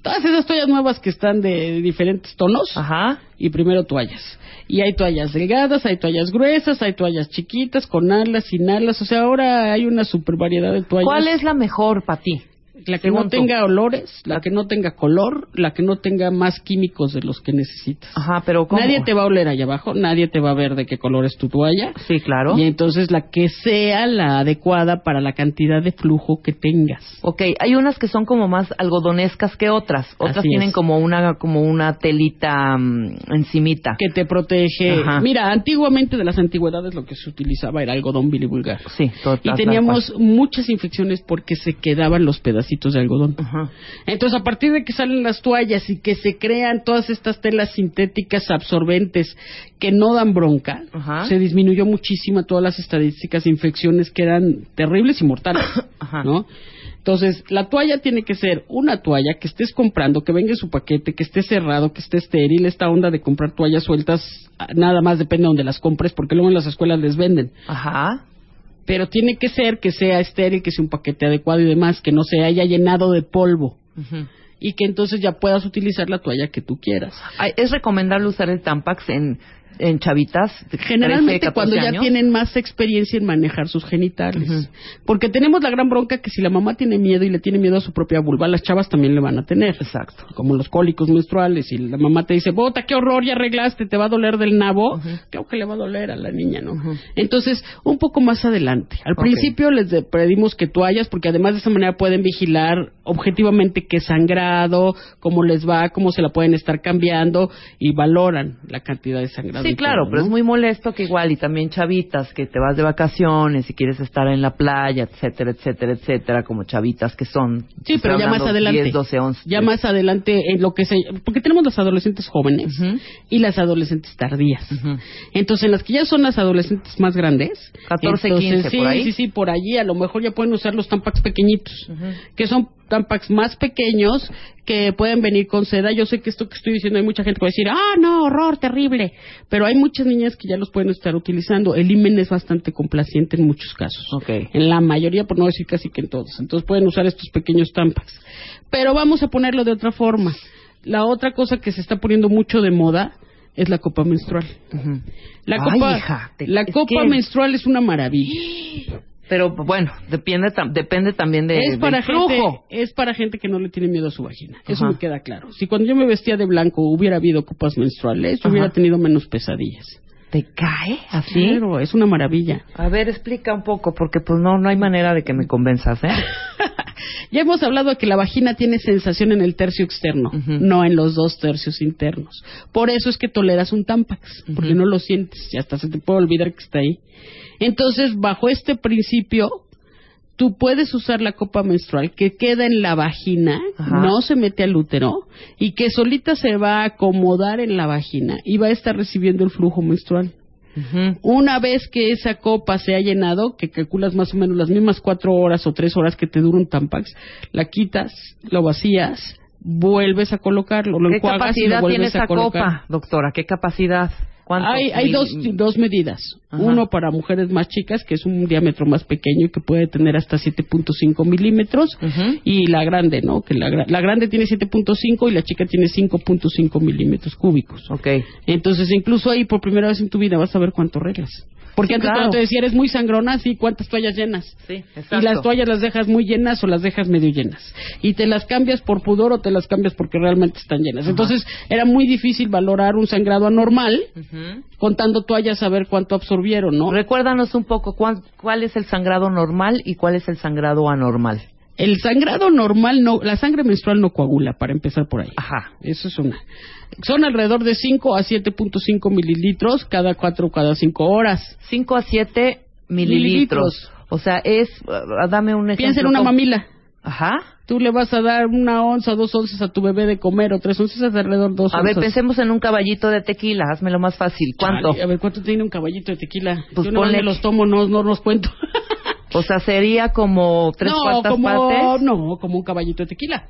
todas esas toallas nuevas que están de diferentes tonos.
Ajá.
Y primero toallas. Y hay toallas delgadas, hay toallas gruesas, hay toallas chiquitas, con alas, sin alas. O sea, ahora hay una super variedad de toallas.
¿Cuál es la mejor para ti?
La que no tenga olores, la que no tenga color, la que no tenga más químicos de los que necesitas.
Ajá, pero ¿cómo?
Nadie te va a oler allá abajo, nadie te va a ver de qué color es tu toalla.
Sí, claro.
Y entonces la que sea la adecuada para la cantidad de flujo que tengas.
Ok, hay unas que son como más algodonescas que otras. Otras
Así
tienen
es.
como una como una telita mm, encimita.
Que te protege.
Ajá.
Mira, antiguamente de las antigüedades lo que se utilizaba era algodón bilivulgar.
Sí, todas
Y teníamos muchas infecciones porque se quedaban los pedacitos de algodón.
Ajá.
Entonces, a partir de que salen las toallas y que se crean todas estas telas sintéticas absorbentes que no dan bronca,
Ajá.
se disminuyó muchísimo todas las estadísticas de infecciones que eran terribles y mortales, <coughs>
Ajá.
¿no? Entonces, la toalla tiene que ser una toalla que estés comprando, que venga en su paquete, que esté cerrado, que esté estéril. Esta onda de comprar toallas sueltas, ah, nada más depende de donde las compres, porque luego en las escuelas les venden
Ajá.
Pero tiene que ser que sea estéril, que sea un paquete adecuado y demás, que no se haya llenado de polvo y que entonces ya puedas utilizar la toalla que tú quieras.
¿Es recomendable usar el Tampax en, en chavitas? de 13,
Generalmente
14
cuando ya
años?
tienen más experiencia en manejar sus genitales. Porque tenemos la gran bronca que si la mamá tiene miedo y le tiene miedo a su propia vulva, las chavas también le van a tener.
Exacto.
Como los cólicos menstruales. Y la mamá te dice, bota, qué horror, ya arreglaste, te va a doler del nabo. Creo que le va a doler a la niña, ¿no? Entonces, un poco más adelante. Al principio les pedimos que toallas, porque además de esa manera pueden vigilar objetivamente qué sangrado, cómo les va, cómo se la pueden estar cambiando y valoran la cantidad de sangrado.
Sí,
y
claro, pero es muy molesto que igual y también chavitas que te vas de vacaciones y quieres estar en la playa, etcétera, etcétera, etcétera, como chavitas que son.
Sí, pero ya más adelante.
10, 12, 11.
Ya más adelante en lo que se... Porque tenemos las adolescentes jóvenes y las adolescentes tardías. Entonces, en las que ya son las adolescentes más grandes...
14,
entonces,
15,
sí,
por ahí.
Sí, sí, por allí. A lo mejor ya pueden usar los tampax pequeñitos, que son tampax más pequeños que pueden venir con seda. Yo sé que esto que estoy diciendo hay mucha gente que va a decir, ah, no, horror, terrible. Pero hay muchas niñas que ya los pueden estar utilizando. El imen es bastante complaciente en muchos casos.
Ok.
En la mayoría, por no decir casi que en todos. Entonces pueden usar estos pequeños tampax. Pero vamos a ponerlo de otra forma. La otra cosa que se está poniendo mucho de moda es la copa menstrual. La
Ay,
copa,
hija, te-
la copa
que-
menstrual es una maravilla. <gasps> <gasps>
Pero bueno, depende, tam- depende también de,
es para
del
gente,
flujo.
es para gente que no le tiene miedo a su vagina. Eso
Ajá.
me queda claro. Si cuando yo me vestía de blanco hubiera habido copas menstruales, yo
Ajá.
hubiera tenido menos pesadillas.
¿Te cae así?
Claro, es una maravilla.
A ver, explica un poco, porque pues no, no hay manera de que me convenzas, ¿eh? <laughs>
Ya hemos hablado de que la vagina tiene sensación en el tercio externo, no en los dos tercios internos. Por eso es que toleras un tampax, porque no lo sientes y hasta se te puede olvidar que está ahí. Entonces, bajo este principio, tú puedes usar la copa menstrual que queda en la vagina,
Ajá.
no se mete al útero y que solita se va a acomodar en la vagina y va a estar recibiendo el flujo menstrual. Una vez que esa copa se ha llenado, que calculas más o menos las mismas cuatro horas o tres horas que te dura un Tampax, la quitas, lo vacías, vuelves a colocarlo, lo
¿Qué
enjuagas y lo
capacidad tiene
a
esa
colocar.
copa, doctora? ¿Qué capacidad? ¿Cuántos
Hay, hay dos, dos medidas.
Ajá.
Uno para mujeres más chicas, que es un diámetro más pequeño y que puede tener hasta 7.5 milímetros. Y la grande, ¿no? Que la, la grande tiene 7.5 y la chica tiene 5.5 milímetros cúbicos.
Ok.
Entonces, incluso ahí por primera vez en tu vida vas a ver cuánto reglas. Porque
Sí,
antes
claro.
cuando te decía, eres muy sangrona, sí, ¿cuántas toallas llenas?
Sí,
Y
exacto.
las toallas las dejas muy llenas o las dejas medio llenas. Y te las cambias por pudor o te las cambias porque realmente están llenas. Entonces, era muy difícil valorar un sangrado anormal contando toallas a ver cuánto absorbieron, ¿no?
Recuérdanos un poco cuán- cuál es el sangrado normal y cuál es el sangrado anormal.
El sangrado normal no, la sangre menstrual no coagula, para empezar por ahí.
Ajá.
Eso es una. Son alrededor de 5 a 7.5 mililitros cada 4 o cada 5 horas.
5 a 7 mililitros.
Mililitros.
O sea, es, dame un ejemplo.
Piensa en una mamila.
Ajá.
Tú le vas a dar una onza, dos onzas a tu bebé de comer o tres onzas, alrededor de dos
A ver,
onzas.
pensemos en un caballito de tequila, házmelo más fácil. ¿Cuánto?
Chale, a ver, ¿cuánto tiene un caballito de tequila?
Pues
Yo no
ponle-
me los tomo, no, no los cuento. <laughs>
O sea, sería como tres
no,
cuartas
como,
partes.
no, como un caballito de tequila.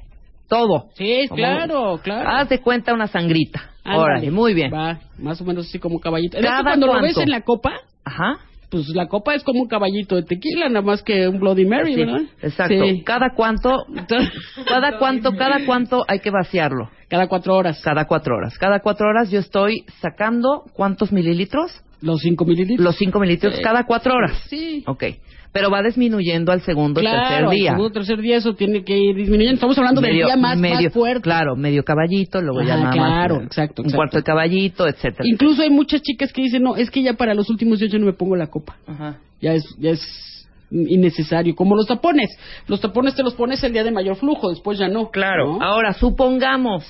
todo.
Sí,
Como-
claro, claro.
Haz de cuenta una sangrita.
Ándale.
Órale, muy bien.
Va, más o menos así como caballito. De
¿Cada
cuando lo ves en la copa,
Ajá.
pues la copa es como un caballito de tequila, nada más que un Bloody Mary,
Sí,
¿verdad?
exacto.
Sí.
Cada cuánto, <laughs> cada cuánto, cada cuánto hay que vaciarlo.
Cada cuatro horas.
Cada cuatro horas. Cada cuatro horas yo estoy sacando cuántos mililitros?
Los cinco mililitros.
Los cinco mililitros
Sí.
cada cuatro horas.
Sí.
Ok. Pero va disminuyendo al segundo y tercer
Claro,
día.
el segundo tercer día eso tiene que ir disminuyendo. Estamos hablando del día más,
medio,
más fuerte.
Claro, medio caballito, luego ya nada
claro,
más. eh,
exacto,
Un
exacto.
cuarto de caballito, etcétera.
Incluso hay muchas chicas que dicen, no, es que ya para los últimos días yo no me pongo la copa.
Ajá.
Ya es, ya es innecesario. Como los tapones. Los tapones te los pones el día de mayor flujo, después ya no.
Claro.
¿no?
Ahora, supongamos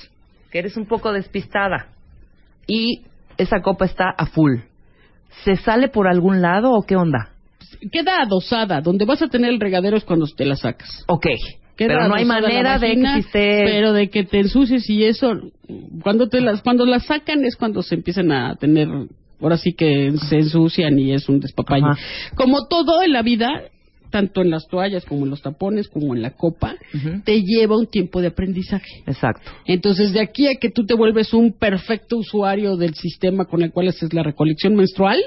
que eres un poco despistada y esa copa está a full. ¿Se sale por algún lado o qué onda?
Queda adosada. Donde vas a tener el regadero es cuando te la sacas.
Ok.
Queda
pero no hay manera de que esté...
Pero de que te ensucies y eso. Cuando, te las, cuando las sacan es cuando se empiezan a tener. Ahora sí que se ensucian y es un despapalle.
Ajá.
Como todo en la vida, tanto en las toallas como en los tapones como en la copa, te lleva un tiempo de aprendizaje.
Exacto.
Entonces, de aquí a que tú te vuelves un perfecto usuario del sistema con el cual haces la recolección menstrual,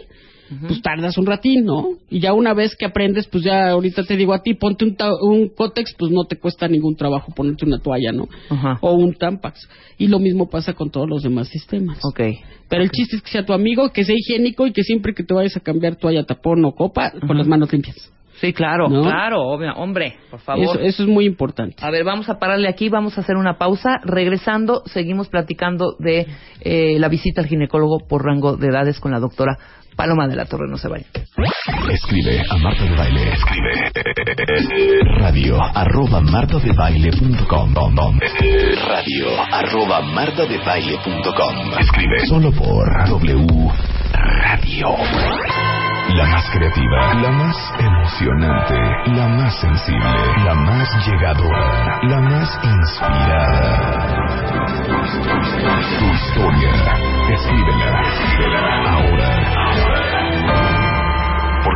pues tardas un ratín, ¿no? Y ya una vez que aprendes, pues ya ahorita te digo a ti, ponte un, un cótex, pues no te cuesta ningún trabajo ponerte una toalla, ¿no?
Ajá.
O un tampax. Y lo mismo pasa con todos los demás sistemas.
Ok.
Pero el chiste es que sea tu amigo, que sea higiénico y que siempre que te vayas a cambiar toalla, tapón o copa, con las manos limpias.
Sí, claro,
¿No?
claro, obvio. Hombre, por favor.
Eso, eso es muy importante.
A ver, vamos a pararle aquí, vamos a hacer una pausa. Regresando, seguimos platicando de eh, la visita al ginecólogo por rango de edades con la doctora Paloma de la Torre. No se vayan.
Escribe a Marta de Baile. Escribe. Radio arroba martadebaile.com. Radio arroba martadebaile.com. Escribe solo por W Radio. La más creativa, la más emocionante, la más sensible, la más llegadora, la más inspirada. Tu historia, escríbela, escríbela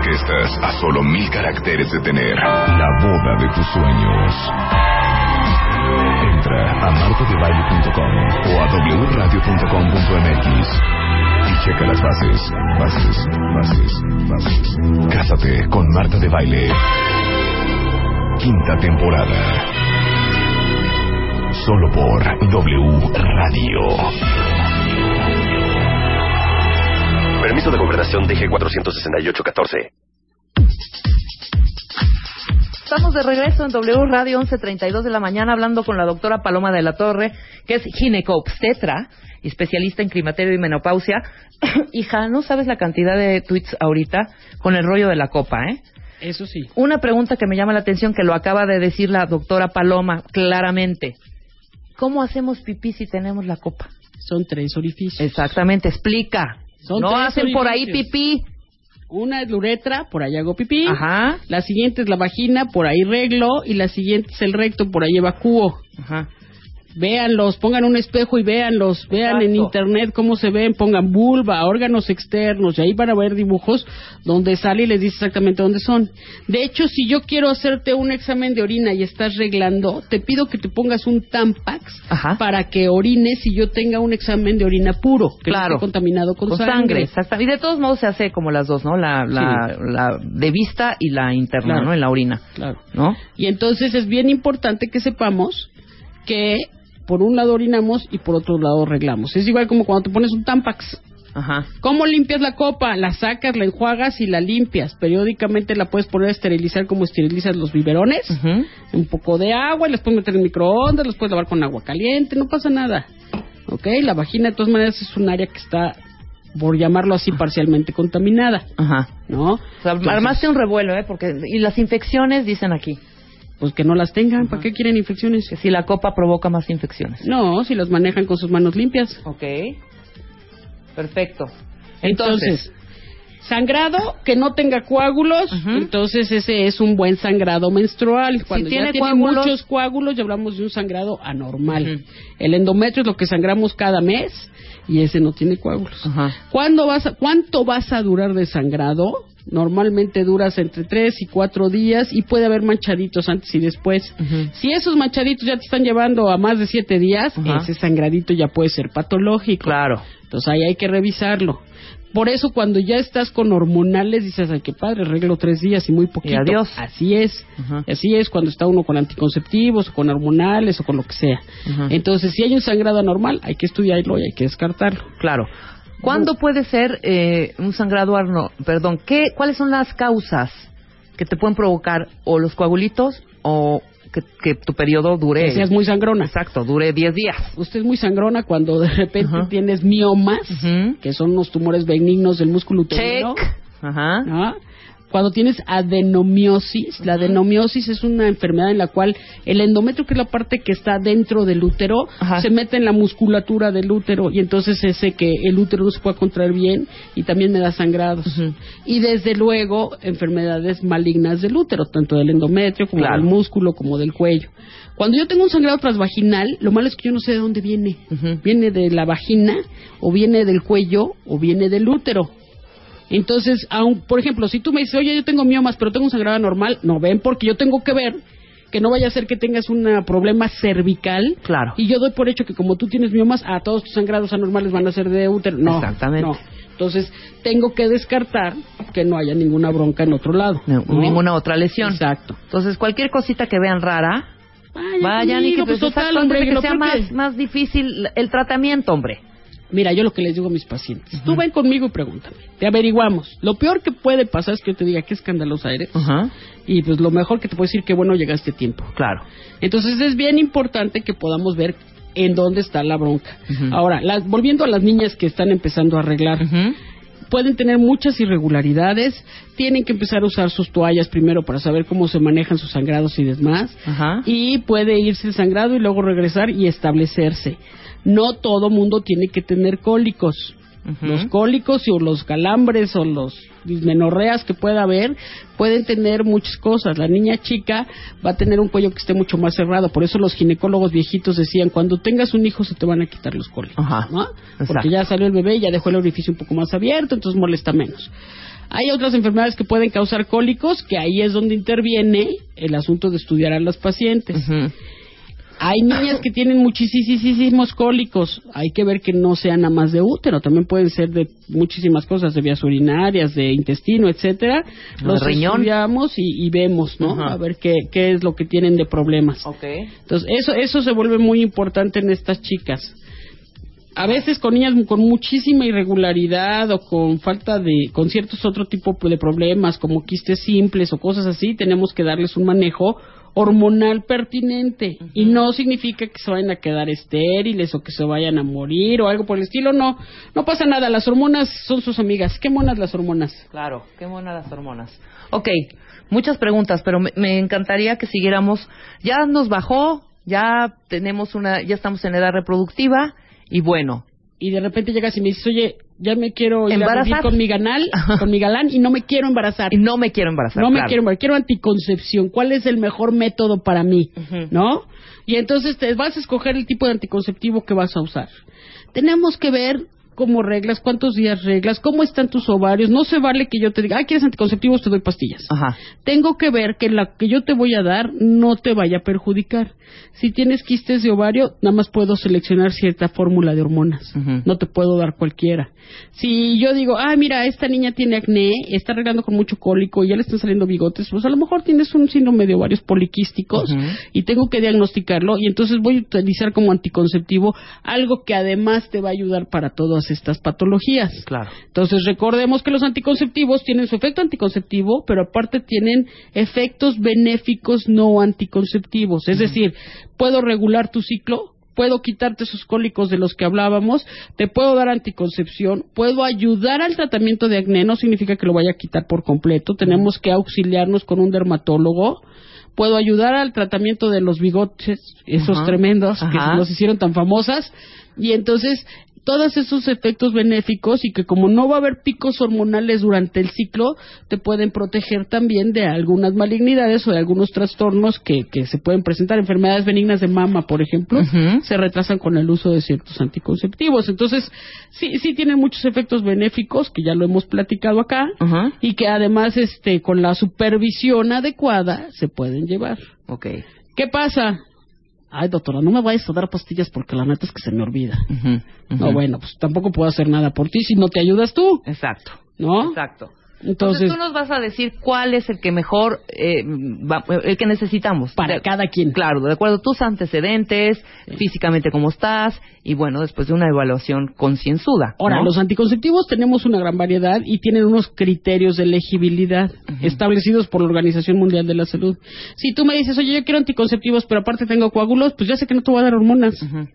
Porque estás a solo mil caracteres de tener la boda de tus sueños. Entra a martadebaile.com o a wradio.com.mx y checa las bases, bases, bases, bases. Cásate con Marta de Baile. Quinta temporada. Solo por W.
Permiso de gobernación DG 468-14.
Estamos de regreso en W Radio 11.32 de la mañana hablando con la doctora Paloma de la Torre, que es ginecobstetra y especialista en climaterio y menopausia. <coughs> Hija, no sabes la cantidad de tweets ahorita con el rollo de la copa, ¿eh?
Eso sí.
Una pregunta que me llama la atención, que lo acaba de decir la doctora Paloma claramente. ¿Cómo hacemos pipí si tenemos la copa?
Son tres orificios.
Exactamente, explica.
Son
no hacen por ahí pipí.
Una es la uretra, por ahí hago pipí.
Ajá.
La siguiente es la vagina, por ahí reglo. Y la siguiente es el recto, por ahí evacúo.
Ajá.
Véanlos, pongan un espejo y véanlos. Vean en internet cómo se ven. Pongan vulva, órganos externos. Y ahí van a ver dibujos donde sale y les dice exactamente dónde son. De hecho, si yo quiero hacerte un examen de orina y estás reglando, te pido que te pongas un Tampax
Ajá.
para que orines y yo tenga un examen de orina puro, que no
Claro.
esté contaminado con,
Con sangre. Y de todos modos se hace como las dos, ¿no? La, la, la de vista y la interna,
Claro.
¿no? En la orina,
Claro.
¿no?
Y entonces es bien importante que sepamos que por un lado orinamos y por otro lado reglamos. Es igual como cuando te pones un Tampax.
Ajá.
¿Cómo limpias la copa? La sacas, la enjuagas y la limpias. Periódicamente la puedes poner a esterilizar como esterilizas los biberones.
Ujú.
Un poco de agua y las puedes meter en el microondas, las puedes lavar con agua caliente, no pasa nada. ¿Ok? La vagina de todas maneras es un área que está, por llamarlo así, parcialmente contaminada.
Ajá.
¿No?
O sea,
Entonces,
armaste un revuelo, ¿eh? Porque, y las infecciones dicen aquí,
Pues que no las tengan, ¿para qué quieren infecciones?
que si la copa provoca más infecciones.
No, si las manejan con sus manos limpias.
Ok. Perfecto.
Entonces,
Entonces,
Sangrado que no tenga coágulos, entonces ese es un buen sangrado menstrual. Cuando
tiene
ya tiene
coágulos-
muchos coágulos, ya hablamos de un sangrado anormal. El endometrio es lo que sangramos cada mes y ese no tiene coágulos. ¿Cuándo vas a- ¿Cuánto vas a durar de sangrado? Normalmente duras entre 3 y 4 días y puede haber manchaditos antes y después. Si esos manchaditos ya te están llevando a más de 7 días,
Ajá.
ese sangradito ya puede ser patológico.
Claro.
Entonces ahí hay que revisarlo. Por eso cuando ya estás con hormonales dices, ay, qué padre, arreglo tres días y muy poquito.
adiós.
Así es. Así es cuando está uno con anticonceptivos, o con hormonales o con lo que sea.
Ajá.
Entonces, si hay un sangrado anormal, hay que estudiarlo y hay que descartarlo.
Claro. ¿Cuándo puede ser eh, un sangrado arno? Perdón, ¿qué, ¿cuáles son las causas que te pueden provocar o los coagulitos o que, que tu periodo dure?
Que seas muy sangrona.
Exacto, dure 10 días.
Usted es muy sangrona cuando de repente tienes miomas, que son unos tumores benignos del músculo uterino.
Check. Ajá.
¿no? Cuando tienes adenomiosis, la adenomiosis es una enfermedad en la cual el endometrio, que es la parte que está dentro del útero, se mete en la musculatura del útero y entonces ese que el útero no se puede contraer bien y también me da sangrados. Y desde luego enfermedades malignas del útero, tanto del endometrio como
Claro.
del músculo como del cuello. Cuando yo tengo un sangrado transvaginal, lo malo es que yo no sé de dónde viene. Viene de la vagina, o viene del cuello, o viene del útero. Entonces, aun, por ejemplo, si tú me dices, oye, yo tengo miomas, pero tengo un sangrado normal, no ven, porque yo tengo que ver que no vaya a ser que tengas un problema cervical.
Claro.
Y yo doy por hecho que como tú tienes miomas, a todos tus sangrados anormales van a ser de útero. No.
Exactamente.
no. Entonces, tengo que descartar que no haya ninguna bronca en otro lado.
No,
¿no?
Ninguna otra lesión.
Exacto.
Entonces, cualquier cosita que vean rara, vayan y que
pues,
pues,
total, hombre,
que sea más,
que-
más difícil el tratamiento, hombre.
Mira, yo lo que les digo a mis pacientes, tú ven conmigo y pregúntame, te averiguamos. Lo peor que puede pasar es que yo te diga qué escandalosa eres. Y pues lo mejor que te puedo decir que bueno llegaste a tiempo.
Claro.
Entonces es bien importante que podamos ver en dónde está la bronca. Ahora, las- volviendo a las niñas que están empezando a arreglar, pueden tener muchas irregularidades, tienen que empezar a usar sus toallas primero para saber cómo se manejan sus sangrados y demás, y puede irse el sangrado y luego regresar y establecerse. No todo mundo tiene que tener cólicos. Los cólicos o los calambres o los dismenorreas que pueda haber pueden tener muchas cosas. La niña chica va a tener un cuello que esté mucho más cerrado. Por eso los ginecólogos viejitos decían, cuando tengas un hijo se te van a quitar los cólicos. ¿no? Porque ya salió el bebé y ya dejó el orificio un poco más abierto, entonces molesta menos. Hay otras enfermedades que pueden causar cólicos, que ahí es donde interviene el asunto de estudiar a las pacientes. Hay niñas que tienen muchísimos cólicos. Hay que ver que no sean nada más de útero. También pueden ser de muchísimas cosas, de vías urinarias, de intestino, etcétera. Los
riñón.
estudiamos y, y vemos, ¿no? A ver qué, qué es lo que tienen de problemas. Entonces, eso, eso se vuelve muy importante en estas chicas. A veces con niñas con muchísima irregularidad o con falta de, con ciertos otro tipo de problemas como quistes simples o cosas así, tenemos que darles un manejo hormonal pertinente y no significa que se vayan a quedar estériles o que se vayan a morir o algo por el estilo, no, no pasa nada, las hormonas son sus amigas, qué monas las hormonas.
Claro, qué buenas las hormonas. Ok, muchas preguntas, pero me, me encantaría que siguiéramos. Ya nos bajó, ya tenemos una, ya estamos en edad reproductiva y bueno.
Y de repente llegas y me dices, oye, ya me quiero ir a vivir con mi ganal, con mi galán y no me quiero embarazar.
Y no me quiero embarazar.
No me quiero embarazar, quiero anticoncepción. ¿Cuál es el mejor método para mí? ¿No? Y entonces te vas a escoger el tipo de anticonceptivo que vas a usar. Tenemos que ver cómo reglas, cuántos días reglas, cómo están tus ovarios. No se vale que yo te diga, ah, ¿quieres anticonceptivos? Te doy pastillas.
Ajá.
Tengo que ver que la que yo te voy a dar no te vaya a perjudicar. Si tienes quistes de ovario, nada más puedo seleccionar cierta fórmula de hormonas. No te puedo dar cualquiera. Si yo digo, ah, mira, esta niña tiene acné, está arreglando con mucho cólico y ya le están saliendo bigotes, pues a lo mejor tienes un síndrome de ovarios poliquísticos y tengo que diagnosticarlo y entonces voy a utilizar como anticonceptivo algo que además te va a ayudar para todas estas patologías.
Claro.
Entonces recordemos que los anticonceptivos tienen su efecto anticonceptivo, pero aparte tienen efectos benéficos no anticonceptivos. Es decir, puedo regular tu ciclo, puedo quitarte esos cólicos de los que hablábamos, te puedo dar anticoncepción, puedo ayudar al tratamiento de acné, no significa que lo vaya a quitar por completo, tenemos que auxiliarnos con un dermatólogo. Puedo ayudar al tratamiento de los bigotes, esos tremendos que nos hicieron tan famosas. Y entonces todos esos efectos benéficos y que como no va a haber picos hormonales durante el ciclo, te pueden proteger también de algunas malignidades o de algunos trastornos que, que se pueden presentar. Enfermedades benignas de mama, por ejemplo, se retrasan con el uso de ciertos anticonceptivos. Entonces, sí, sí tiene muchos efectos benéficos, que ya lo hemos platicado acá,
Ajá.
y que además, este, con la supervisión adecuada, se pueden llevar.
Ok.
¿Qué pasa? Ay, doctora, no me vayas a dar pastillas porque la neta es que se me olvida. No, bueno, pues tampoco puedo hacer nada por ti si no te ayudas tú,
Exacto.
¿no?
Exacto. Entonces,
Entonces,
tú nos vas a decir cuál es el que mejor, eh, va- el que necesitamos.
para
De-
cada quien.
Claro, de acuerdo a tus antecedentes, físicamente cómo estás, y bueno, después de una evaluación concienzuda.
Ahora,
¿no?
los anticonceptivos tenemos una gran variedad y tienen unos criterios de elegibilidad establecidos por la Organización Mundial de la Salud. Si tú me dices, oye, yo quiero anticonceptivos, pero aparte tengo coágulos, pues ya sé que no te voy a dar hormonas.
Ujú.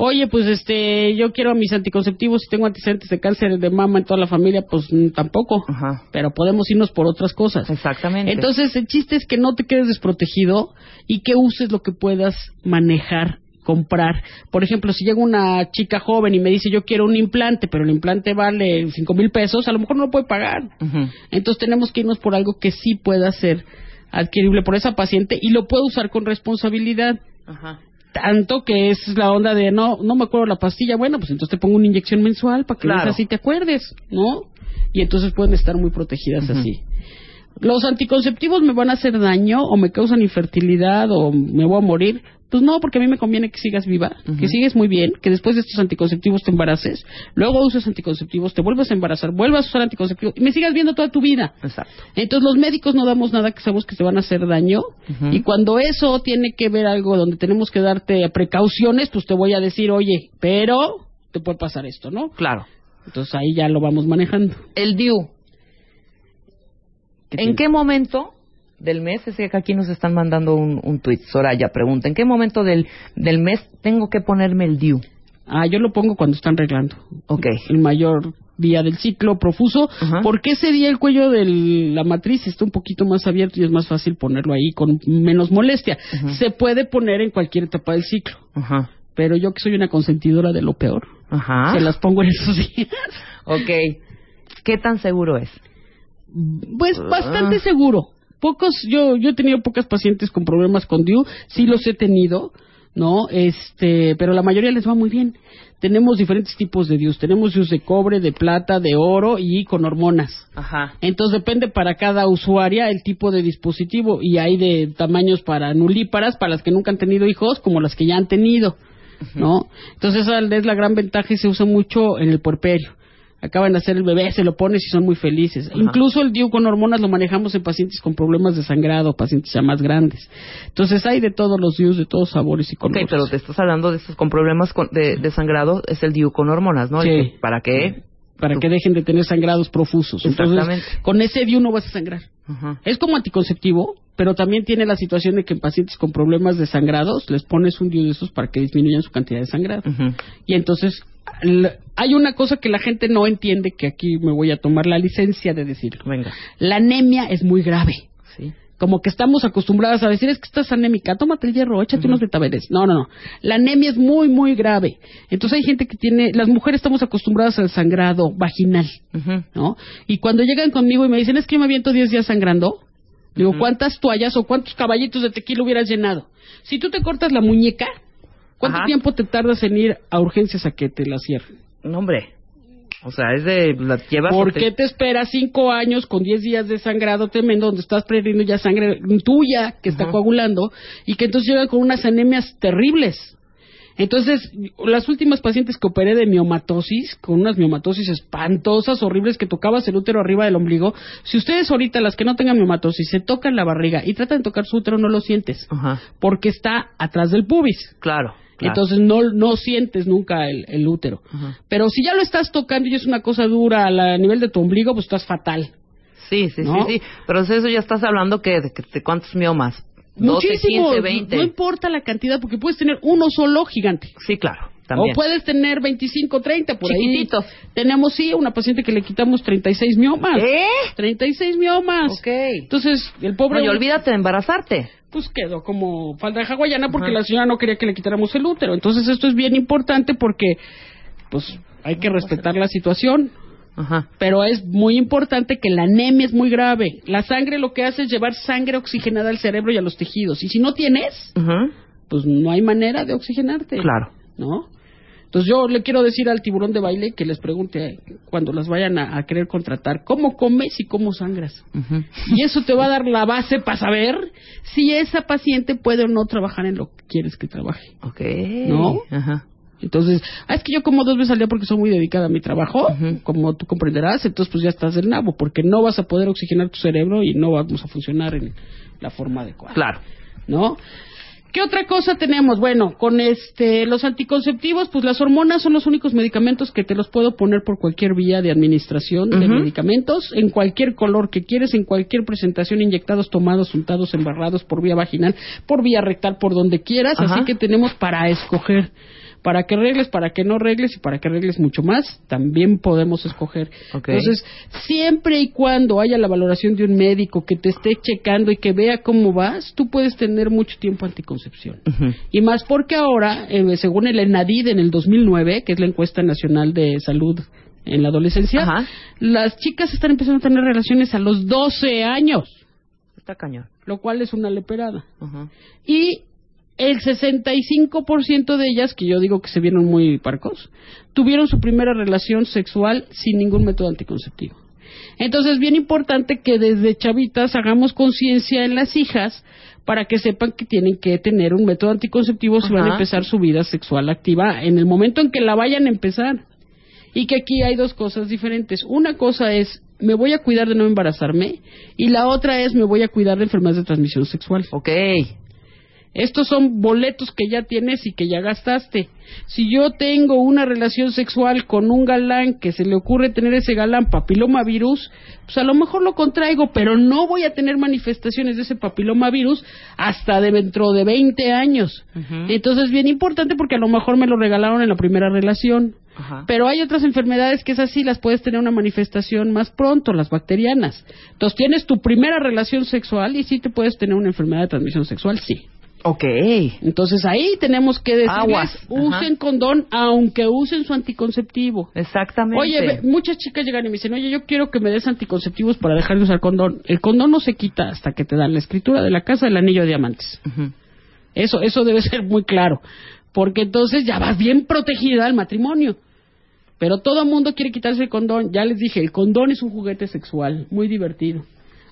Oye, pues este, yo quiero mis anticonceptivos y tengo antecedentes de cáncer de mama en toda la familia, pues mm, tampoco.
Ajá.
Pero podemos irnos por otras cosas.
Exactamente.
Entonces, el chiste es que no te quedes desprotegido y que uses lo que puedas manejar, comprar. Por ejemplo, si llega una chica joven y me dice, yo quiero un implante, pero el implante vale cinco mil pesos, a lo mejor no lo puede pagar.
Ujú.
Entonces, tenemos que irnos por algo que sí pueda ser adquirible por esa paciente y lo puede usar con responsabilidad.
Ajá.
Tanto que es la onda de no, no me acuerdo la pastilla, bueno, pues entonces te pongo una inyección mensual para que
Claro.
así te acuerdes, ¿no? Y entonces pueden estar muy protegidas así. ¿Los anticonceptivos me van a hacer daño o me causan infertilidad o me voy a morir? Pues no, porque a mí me conviene que sigas viva, que sigues muy bien, que después de estos anticonceptivos te embaraces, luego uses anticonceptivos, te vuelves a embarazar, vuelvas a usar anticonceptivos y me sigas viendo toda tu vida.
Exacto.
Entonces los médicos no damos nada que sabemos que te van a hacer daño y cuando eso tiene que ver algo donde tenemos que darte precauciones, pues te voy a decir, oye, pero te puede pasar esto, ¿no?
Claro.
Entonces ahí ya lo vamos manejando.
El DIU.
¿Qué
¿En
tiene?
qué momento del mes? Es que aquí nos están mandando un, un tuit. Soraya pregunta, ¿en qué momento del, del mes tengo que ponerme el DIU?
Ah, yo lo pongo cuando están arreglando.
Ok.
El mayor día del ciclo profuso,
Ajá.
porque ese día el cuello de la matriz está un poquito más abierto y es más fácil ponerlo ahí con menos molestia. Se puede poner en cualquier etapa del ciclo,
Ajá.
pero yo que soy una consentidora de lo peor,
Ajá.
se las pongo en esos días.
Ok. ¿Qué tan seguro es?
Pues bastante seguro. Pocos, yo, yo he tenido pocas pacientes con problemas con DIU, sí los he tenido, ¿no? Este, pero la mayoría les va muy bien. Tenemos diferentes tipos de DIUs. Tenemos DIUs de cobre, de plata, de oro y con hormonas.
Ajá.
Entonces depende para cada usuaria el tipo de dispositivo y hay de tamaños para nulíparas, para las que nunca han tenido hijos, como las que ya han tenido, ¿no? Entonces esa es la gran ventaja y se usa mucho en el puerperio. Acaban de hacer el bebé, se lo pones y son muy felices.
Ajá.
Incluso el DIU con hormonas lo manejamos en pacientes con problemas de sangrado, pacientes ya más grandes. Entonces hay de todos los DIUs, de todos sabores y
Ok,
colores.
pero te estás hablando de estos con problemas con- de, de sangrado, es el DIU con hormonas, ¿no?
Sí.
¿Para qué?
Para que dejen de tener sangrados profusos. Entonces,
Exactamente.
con ese DIU no vas a sangrar.
Ajá.
Es como anticonceptivo, pero también tiene la situación de que en pacientes con problemas de sangrados les pones un DIU de esos para que disminuyan su cantidad de sangrado. Y entonces hay una cosa que la gente no entiende, que aquí me voy a tomar la licencia de decirlo.
Venga.
La anemia es muy grave.
Sí.
Como que estamos acostumbradas a decir, es que estás anémica, tómate el hierro, échate unos betabeles. No, no, no. La anemia es muy, muy grave. Entonces hay gente que tiene, las mujeres estamos acostumbradas al sangrado vaginal. ¿no? Y cuando llegan conmigo y me dicen, es que yo me aviento 10 días sangrando, digo, ¿cuántas toallas o cuántos caballitos de tequila hubieras llenado? Si tú te cortas la muñeca, ¿cuánto
Ajá.
tiempo te tardas en ir a urgencias a que te la cierren?
No, hombre. O sea, es de... La llevas...
¿Por
te-
qué te esperas 5 años con 10 días de sangrado tremendo donde estás perdiendo ya sangre tuya que está
Ajá.
coagulando y que entonces llegan con unas anemias terribles? Entonces, las últimas pacientes que operé de miomatosis, con unas miomatosis espantosas, horribles, que tocabas el útero arriba del ombligo, si ustedes ahorita, las que no tengan miomatosis, se tocan la barriga y tratan de tocar su útero, no lo sientes,
Ajá.
porque está atrás del pubis.
Claro. Claro.
Entonces no, no sientes nunca el, el útero.
Ajá.
Pero si ya lo estás tocando y es una cosa dura a, nivel de tu ombligo, pues estás fatal.
Sí, sí,
¿no?
sí, sí. Pero eso ya estás hablando que de, de cuántos miomas. 12,
Muchísimo.
15, 20.
No importa la cantidad, porque puedes tener uno solo gigante.
Sí, claro. También.
O puedes tener 25, 30 por
Chiquititos.
ahí. Tenemos, sí, una paciente que le quitamos 36 miomas.
¿Eh?
36 miomas.
Ok.
Entonces, el pobre...
No, y olvídate de embarazarte.
Pues quedó como falda de hawaiana porque la señora no quería que le quitáramos el útero. Entonces, esto es bien importante porque pues hay que respetar la situación.
Ajá.
Pero es muy importante que la anemia es muy grave. La sangre lo que hace es llevar sangre oxigenada al cerebro y a los tejidos. Y si no tienes, pues no hay manera de oxigenarte.
Claro.
¿No? Entonces yo le quiero decir al tiburón de baile que les pregunte cuando las vayan a, a querer contratar, ¿cómo comes y cómo sangras?
Ujú.
Y eso te va a dar la base para saber si esa paciente puede o no trabajar en lo que quieres que trabaje.
Ok.
¿No?
Ajá.
Entonces, ah, es que yo como dos veces al día porque soy muy dedicada a mi trabajo, como tú comprenderás, entonces pues ya estás del nabo, porque no vas a poder oxigenar tu cerebro y no vamos a funcionar en la forma adecuada.
Claro.
¿no? ¿Qué otra cosa tenemos? Bueno, con este los anticonceptivos, pues las hormonas son los únicos medicamentos que te los puedo poner por cualquier vía de administración de medicamentos, en cualquier color que quieres, en cualquier presentación, inyectados, tomados, untados, embarrados por vía vaginal, por vía rectal, por donde quieras,
Ajá.
así que tenemos para escoger. Para que regles, para que no regles y para que regles mucho más, también podemos escoger. Entonces, siempre y cuando haya la valoración de un médico que te esté checando y que vea cómo vas, tú puedes tener mucho tiempo anticoncepción. Y más porque ahora, eh, según el ENADID en el 2009, que es la encuesta nacional de salud en la adolescencia,
Ajá.
las chicas están empezando a tener relaciones a los 12 años,
Está cañón.
lo cual es una leperada.
Ajá.
Y el 65% de ellas, que yo digo que se vieron muy parcos, tuvieron su primera relación sexual sin ningún método anticonceptivo. Entonces, es bien importante que desde chavitas hagamos conciencia en las hijas para que sepan que tienen que tener un método anticonceptivo si van a empezar su vida sexual activa en el momento en que la vayan a empezar. Y que aquí hay dos cosas diferentes. Una cosa es, me voy a cuidar de no embarazarme, y la otra es, me voy a cuidar de enfermedades de transmisión sexual.
Ok.
Estos son boletos que ya tienes y que ya gastaste. Si yo tengo una relación sexual con un galán que se le ocurre tener ese galán papilomavirus, pues a lo mejor lo contraigo, pero no voy a tener manifestaciones de ese papilomavirus hasta de dentro de 20 años. Entonces es bien importante porque a lo mejor me lo regalaron en la primera relación. Pero hay otras enfermedades que es así, las puedes tener una manifestación más pronto, las bacterianas. Entonces tienes tu primera relación sexual y sí te puedes tener una enfermedad de transmisión sexual, sí.
Ok.
Entonces ahí tenemos que decirles,
Aguas.
usen
Ajá.
condón aunque usen su anticonceptivo.
Exactamente.
Oye, muchas chicas llegan y me dicen, oye, yo quiero que me des anticonceptivos para dejar de usar condón. El condón no se quita hasta que te dan la escritura de la casa del anillo de diamantes. Eso, eso debe ser muy claro. Porque entonces ya vas bien protegida al matrimonio. Pero todo el mundo quiere quitarse el condón. Ya les dije, el condón es un juguete sexual, muy divertido.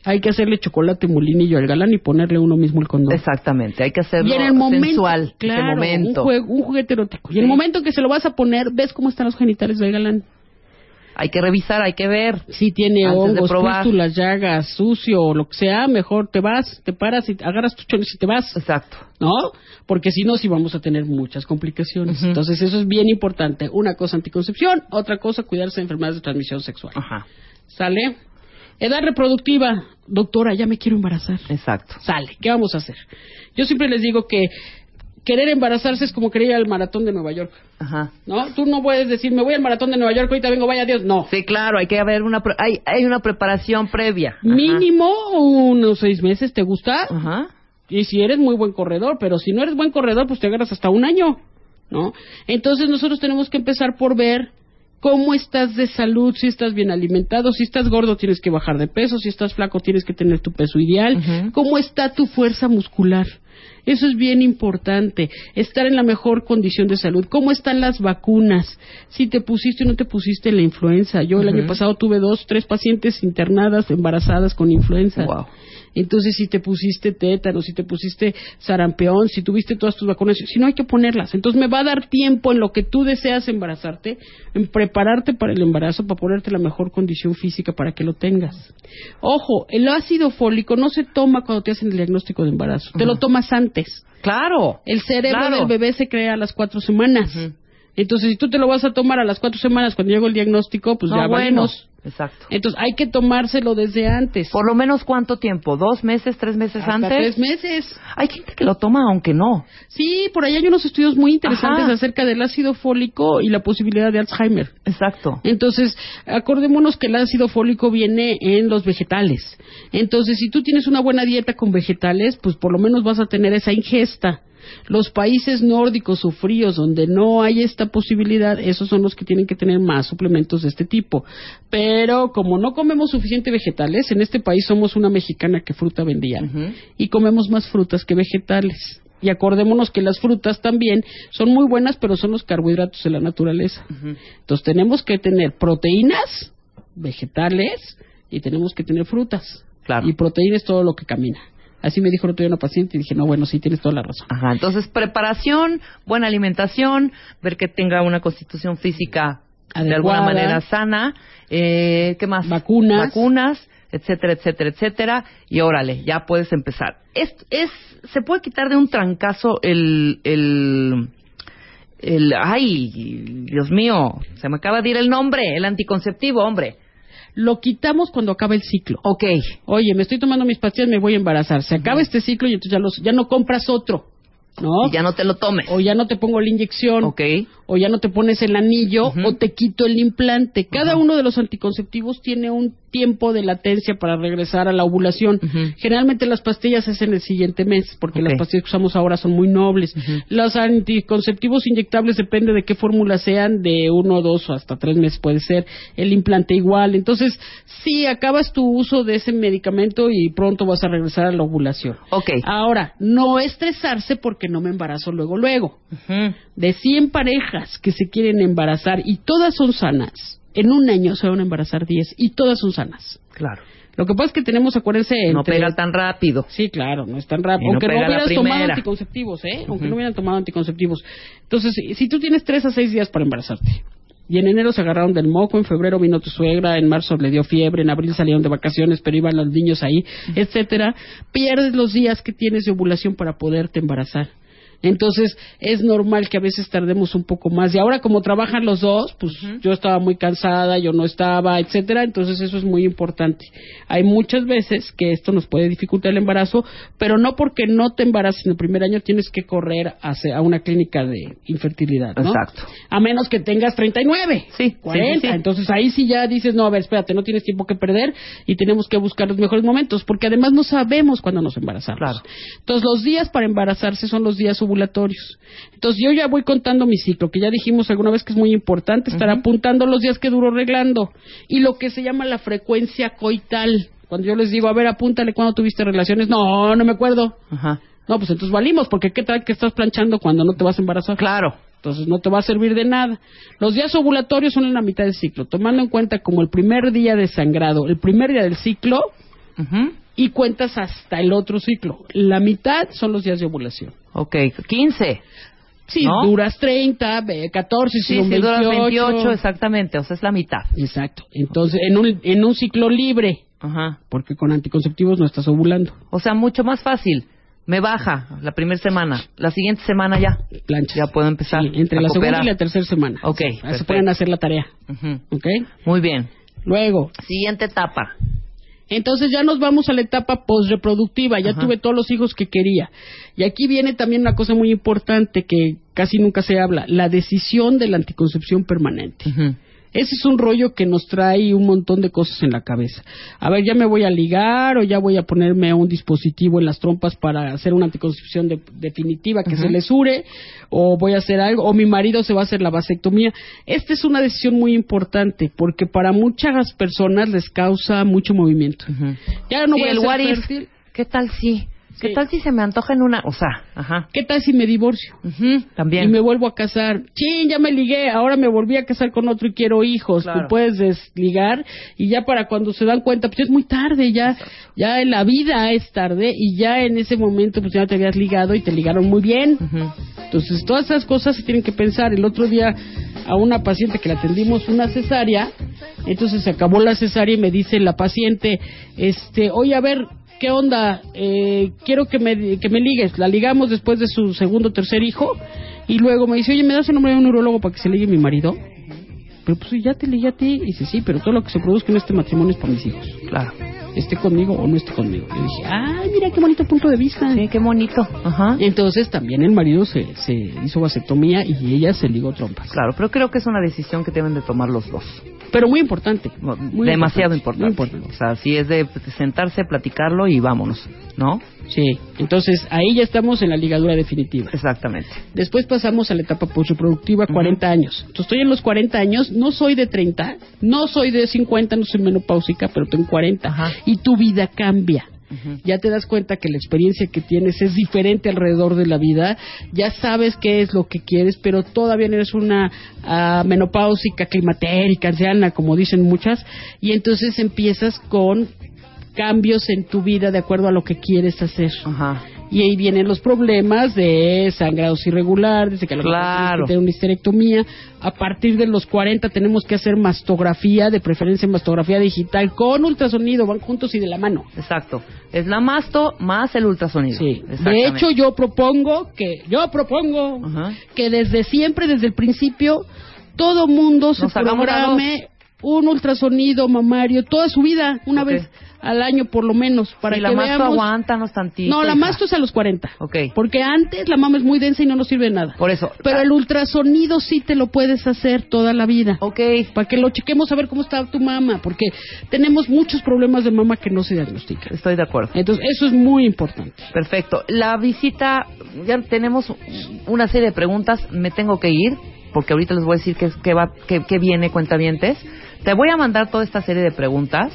Hay que hacerle chocolate molinillo al galán y ponerle uno mismo el condón.
Exactamente. Hay que hacerlo
Y en el momento,
sensual.
claro,
momento.
Un, jue- un juguete erótico. Y en el momento que se lo vas a poner, ves cómo están los genitales del galán.
Hay que revisar, hay que ver.
Si tiene hongos, pústulas, llagas, sucio o lo que sea, mejor te vas, te paras y agarras tu chones y te vas.
Exacto.
¿no? Porque si no, sí vamos a tener muchas complicaciones. Entonces, eso es bien importante. Una cosa, anticoncepción, otra cosa, cuidarse de enfermedades de transmisión sexual.
Ajá.
¿Sale? Edad reproductiva. Doctora, ya me quiero embarazar.
Exacto.
Sale. ¿Qué vamos a hacer? Yo siempre les digo que querer embarazarse es como querer ir al maratón de Nueva York.
Ajá.
¿No? Tú no puedes decir, me voy al maratón de Nueva York, ahorita vengo, vaya Dios. No.
Sí, claro, hay que haber una pre- hay, hay una preparación previa. Ajá.
Mínimo unos seis meses, ¿te gusta?
Ajá.
Y si eres muy buen corredor, pero si no eres buen corredor, pues te agarras hasta un año, ¿no? Entonces nosotros tenemos que empezar por ver cómo estás de salud, si estás bien alimentado, si estás gordo tienes que bajar de peso, si estás flaco tienes que tener tu peso ideal, cómo está tu fuerza muscular. Eso es bien importante, estar en la mejor condición de salud. ¿Cómo están las vacunas? Si te pusiste o no te pusiste la influenza. Yo el año pasado tuve dos, tres pacientes internadas, embarazadas con influenza.
Wow.
Entonces, si te pusiste tétano, si te pusiste sarampión, si tuviste todas tus vacunas, si no hay que ponerlas. Entonces, me va a dar tiempo en lo que tú deseas embarazarte, en prepararte para el embarazo, para ponerte la mejor condición física para que lo tengas. Ojo, el ácido fólico no se toma cuando te hacen el diagnóstico de embarazo, te lo tomas antes.
Claro.
El cerebro
Claro.
del bebé se crea a las cuatro semanas.
Ujú.
Entonces, si tú te lo vas a tomar a las cuatro semanas cuando llegó el diagnóstico, pues
No,
ya
bueno.
valimos.
Exacto.
Entonces, hay que tomárselo desde antes.
Por lo menos cuánto tiempo, dos meses, tres meses
Hasta
antes.
tres meses.
Hay gente que lo toma aunque no.
Sí, por ahí hay unos estudios muy interesantes
Ajá.
acerca del ácido fólico y la posibilidad de Alzheimer.
Exacto.
Entonces, acordémonos que el ácido fólico viene en los vegetales. Entonces, si tú tienes una buena dieta con vegetales, pues por lo menos vas a tener esa ingesta. Los países nórdicos o fríos donde no hay esta posibilidad, esos son los que tienen que tener más suplementos de este tipo. Pero como no comemos suficiente vegetales, en este país somos una mexicana que fruta vendía y comemos más frutas que vegetales. Y acordémonos que las frutas también son muy buenas, pero son los carbohidratos de la naturaleza. Entonces tenemos que tener proteínas, vegetales, y tenemos que tener frutas.
Claro.
Y proteína es todo lo que camina. Así me dijo el otro día una paciente y dije, no, bueno, sí, tienes toda la razón.
Ajá, entonces preparación, buena alimentación, ver que tenga una constitución física de alguna manera sana, eh, ¿qué más?
Vacunas.
Vacunas, etcétera, etcétera, etcétera, y órale, ya puedes empezar. Es, es, se puede quitar de un trancazo el, el, el, ay, Dios mío, se me acaba de ir el nombre, el anticonceptivo, hombre.
Lo quitamos cuando acaba el ciclo.
Ok,
Oye, me estoy tomando mis pastillas, me voy a embarazar. Se acaba este ciclo y entonces ya, los, ya no compras otro. ¿No?
y ya no te lo tomes.
O ya no te pongo la inyección.
Ok.
o ya no te pones el anillo o te quito el implante. Cada uno de los anticonceptivos tiene un tiempo de latencia para regresar a la ovulación. Generalmente las pastillas es en el siguiente mes, porque las pastillas que usamos ahora son muy nobles. Los anticonceptivos inyectables depende de qué fórmula sean, de uno, dos o hasta tres meses puede ser. El implante igual. Entonces, sí, acabas tu uso de ese medicamento y pronto vas a regresar a la ovulación.
Ok.
Ahora, no estresarse porque no me embarazo luego, luego
Ujú.
de 100 parejas que se quieren embarazar y todas son sanas, en un año se van a embarazar 10 y todas son sanas.
Claro.
Lo que pasa es que tenemos, acuérdense,
No
entre-
pega tan rápido.
Sí, claro, no es tan rápido.
No
Aunque no hubieras tomado anticonceptivos, ¿eh? Aunque no hubieran tomado anticonceptivos. Entonces, si- si tú tienes 3 a 6 días para embarazarte, y en enero se agarraron del moco, en febrero vino tu suegra, en marzo le dio fiebre, en abril salieron de vacaciones, pero iban los niños ahí, etcétera, pierdes los días que tienes de ovulación para poderte embarazar. Entonces, es normal que a veces tardemos un poco más. Y ahora, como trabajan los dos, pues yo estaba muy cansada, yo no estaba, etcétera. Entonces, eso es muy importante. Hay muchas veces que esto nos puede dificultar el embarazo, pero no porque no te embaraces en el primer año tienes que correr hacia, a una clínica de infertilidad, ¿no?
Exacto.
A menos que tengas 39.
Sí, sí,
40.
sí, sí.
Entonces ahí sí ya dices, no, a ver, espérate, no tienes tiempo que perder y tenemos que buscar los mejores momentos, porque además no sabemos cuándo nos embarazamos.
Claro.
Entonces los días para embarazarse son los días ovulatorios. Entonces yo ya voy contando mi ciclo, que ya dijimos alguna vez que es muy importante estar apuntando los días que duro reglando y lo que se llama la frecuencia coital. Cuando yo les digo, a ver, apúntale cuando tuviste relaciones, no, no me acuerdo.
Ajá.
No, pues entonces valimos, porque qué tal que estás planchando cuando no te vas a embarazar.
Claro.
Entonces no te va a servir de nada. Los días ovulatorios son en la mitad del ciclo, tomando en cuenta como el primer día de sangrado, el primer día del ciclo y cuentas hasta el otro ciclo. La mitad son los días de ovulación.
Ok, 15.
Sí,
¿No?
duras 30, ve- 14,
Sí,
si
duras
28.
28, exactamente, o sea, es la mitad.
Exacto. Entonces, en un, en un ciclo libre,
Ajá.
porque con anticonceptivos no estás ovulando.
O sea, mucho más fácil. Me baja la primera semana. La siguiente semana ya.
Planchas.
Ya puedo empezar.
Sí, entre
a
la segunda
cooperar.
y la tercera semana.
Ok,
se pueden hacer la tarea.
Ujú.
¿Ok?
Muy bien.
Luego,
Siguiente etapa.
Entonces ya nos vamos a la etapa postreproductiva, ya
Ajá.
tuve todos los hijos que quería. Y aquí viene también una cosa muy importante que casi nunca se habla, la decisión de la anticoncepción permanente. Ese es un rollo que nos trae un montón de cosas en la cabeza. A ver, ya me voy a ligar o ya voy a ponerme un dispositivo en las trompas para hacer una anticoncepción de- definitiva que se les ure o voy a hacer algo o mi marido se va a hacer la vasectomía. Esta es una decisión muy importante porque para muchas personas les causa mucho movimiento. Ya no
Sí,
voy a
el
ser.
¿Qué tal si? ¿Qué tal si se me antoja en una? O sea, ajá.
¿Qué tal si me divorcio?
También.
Y me vuelvo a casar. Chin, ya me ligué, ahora me volví a casar con otro y quiero hijos.
Claro.
Tú puedes desligar y ya para cuando se dan cuenta, pues ya es muy tarde, ya, ya en la vida es tarde y ya en ese momento pues ya te habías ligado y te ligaron muy bien. Entonces todas esas cosas se tienen que pensar. El otro día a una paciente que le atendimos una cesárea, entonces se acabó la cesárea y me dice la paciente, este, oye a ver, ¿qué onda? Eh, quiero que me, que me ligues. La ligamos después de su segundo o tercer hijo y luego me dice, oye, ¿me das el nombre de un neurólogo para que se ligue mi marido? Pero pues ya te ligué a ti. Y dice, sí, pero todo lo que se produzca en este matrimonio es para mis hijos.
Claro.
Esté conmigo o no esté conmigo. Yo dije, ay, mira qué bonito punto de vista.
Sí, qué bonito. Ajá.
Entonces también el marido se, se hizo vasectomía y ella se ligó trompas.
Claro, pero creo que es una decisión que deben de tomar los dos.
Pero muy importante. muy
Demasiado importante.
Muy importante.
O sea, sí es de sentarse, platicarlo y vámonos, ¿no?
Sí, entonces ahí ya estamos en la ligadura definitiva.
Exactamente.
Después pasamos a la etapa postreproductiva, 40 años. Entonces estoy en los 40 años, no soy de 30, no soy de 50, no soy menopáusica, pero tengo 40.
Ajá.
Y tu vida cambia. Ya te das cuenta que la experiencia que tienes es diferente alrededor de la vida, ya sabes qué es lo que quieres, pero todavía no eres una ah, menopáusica, climatérica, anciana, como dicen muchas, y entonces empiezas con cambios en tu vida de acuerdo a lo que quieres hacer.
Ajá.
Y ahí vienen los problemas de sangrados irregulares, de que a lo mejor
Claro.
tener una histerectomía. A partir de los 40 tenemos que hacer mastografía, de preferencia mastografía digital, con ultrasonido, van juntos y de la mano.
Exacto. Es la masto más el ultrasonido.
Sí. De hecho, yo propongo que, yo propongo
Ajá.
que desde siempre, desde el principio, todo mundo se
Nos
programe un ultrasonido mamario toda su vida, una vez al año por lo menos, para
y la
que
masto
veamos.
aguántanos tantito.
No, la
hija.
masto es a los 40.
Ok.
Porque antes la mama es muy densa y no nos sirve de nada.
Por eso.
Pero el ultrasonido sí te lo puedes hacer toda la vida.
Ok.
Para que lo chequemos a ver cómo está tu mama. Porque tenemos muchos problemas de mama que no se diagnostican.
Estoy de acuerdo.
Entonces, eso es muy importante.
Perfecto. La visita, ya tenemos una serie de preguntas. Me tengo que ir, porque ahorita les voy a decir qué, qué va, qué, qué viene, cuentavientes. Te voy a mandar toda esta serie de preguntas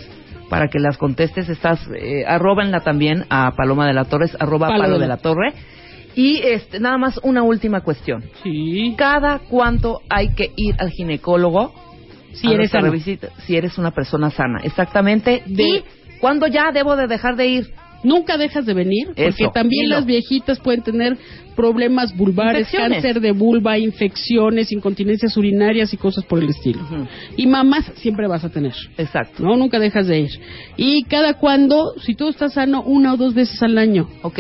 para que las contestes. Estás, eh, arrobenla también a Paloma de la Torres, arroba
Palo
Palo,
de la-
Torre. Y este, nada más una última cuestión.
Sí.
¿Cada cuánto hay que ir al ginecólogo?
Si eres
revisita? si eres una persona sana, exactamente.
De-
¿Y cuándo ya debo de dejar de ir?
Nunca dejas de venir, porque también
dilo.
las viejitas pueden tener problemas vulvares, cáncer de vulva, infecciones, incontinencias urinarias y cosas por el estilo. Y mamás siempre vas a tener.
Exacto.
No, nunca dejas de ir. Y cada cuando, si tú estás sano, una o dos veces al año.
Ok.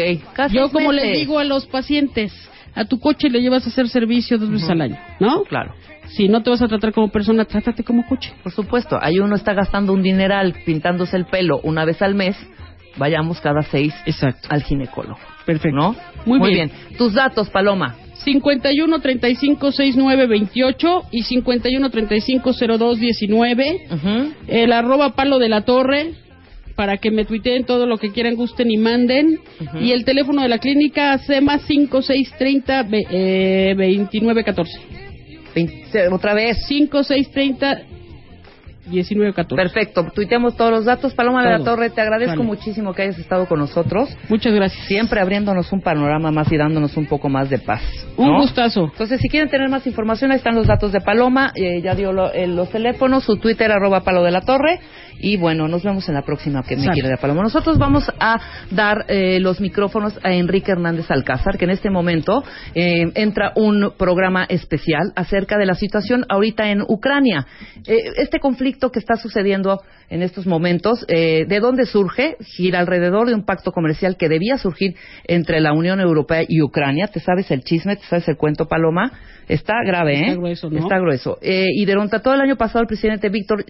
Yo como
meses.
les digo a los pacientes, a tu coche le llevas a hacer servicio dos veces al año, ¿no?
Claro.
Si no te vas a tratar como persona, trátate como coche.
Por supuesto, ahí uno está gastando un dineral pintándose el pelo una vez al mes. Vayamos cada seis
Exacto.
al ginecólogo.
Perfecto.
¿No?
Muy bien.
Tus datos, Paloma.
51 35 69 28 y 51 35 02 19.
Ujú.
El arroba palo de la torre para que me tuiteen todo lo que quieran, gusten y manden. Y el teléfono de la clínica SEMA 5630 ve- eh, 2914.
Veinte- otra vez.
5630 1914.
Perfecto. Tuiteamos todos los datos. Paloma de la. Torre, te agradezco
Vale.
muchísimo que hayas estado con nosotros.
Muchas gracias.
Siempre abriéndonos un panorama más y dándonos un poco más de paz.
Un gustazo.
Entonces, si quieren tener más información, ahí están los datos de Paloma. eh, ya dio lo- eh, los teléfonos, su Twitter, arroba Palo de la Torre. Y bueno, nos vemos en la próxima que me quiere de Paloma. Nosotros vamos a dar eh, los micrófonos a Enrique Hernández Alcázar, que en este momento eh, entra un programa especial acerca de la situación ahorita en Ucrania. Eh, este conflicto que está sucediendo en estos momentos, eh, ¿de dónde surge? Gira alrededor de un pacto comercial que debía surgir entre la Unión Europea y Ucrania. ¿Te sabes el chisme? ¿Te sabes el cuento, Paloma? Está grave, ¿eh?
Está grueso, ¿no?
Está grueso. Eh, y durante todo el año pasado, el presidente Víctor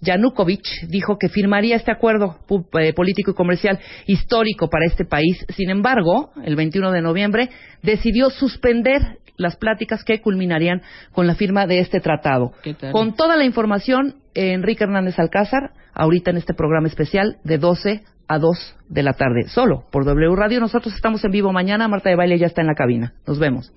Yanukovych dijo que firmaría este acuerdo eh, político y comercial histórico para este país. Sin embargo, el 21 de noviembre decidió suspender las pláticas que culminarían con la firma de este tratado. Con toda la información, Enrique Hernández Alcázar, ahorita en este programa especial de 12 a 2 de la tarde, solo por W Radio. Nosotros estamos en vivo mañana. Marta de Baile ya está en la cabina. Nos vemos.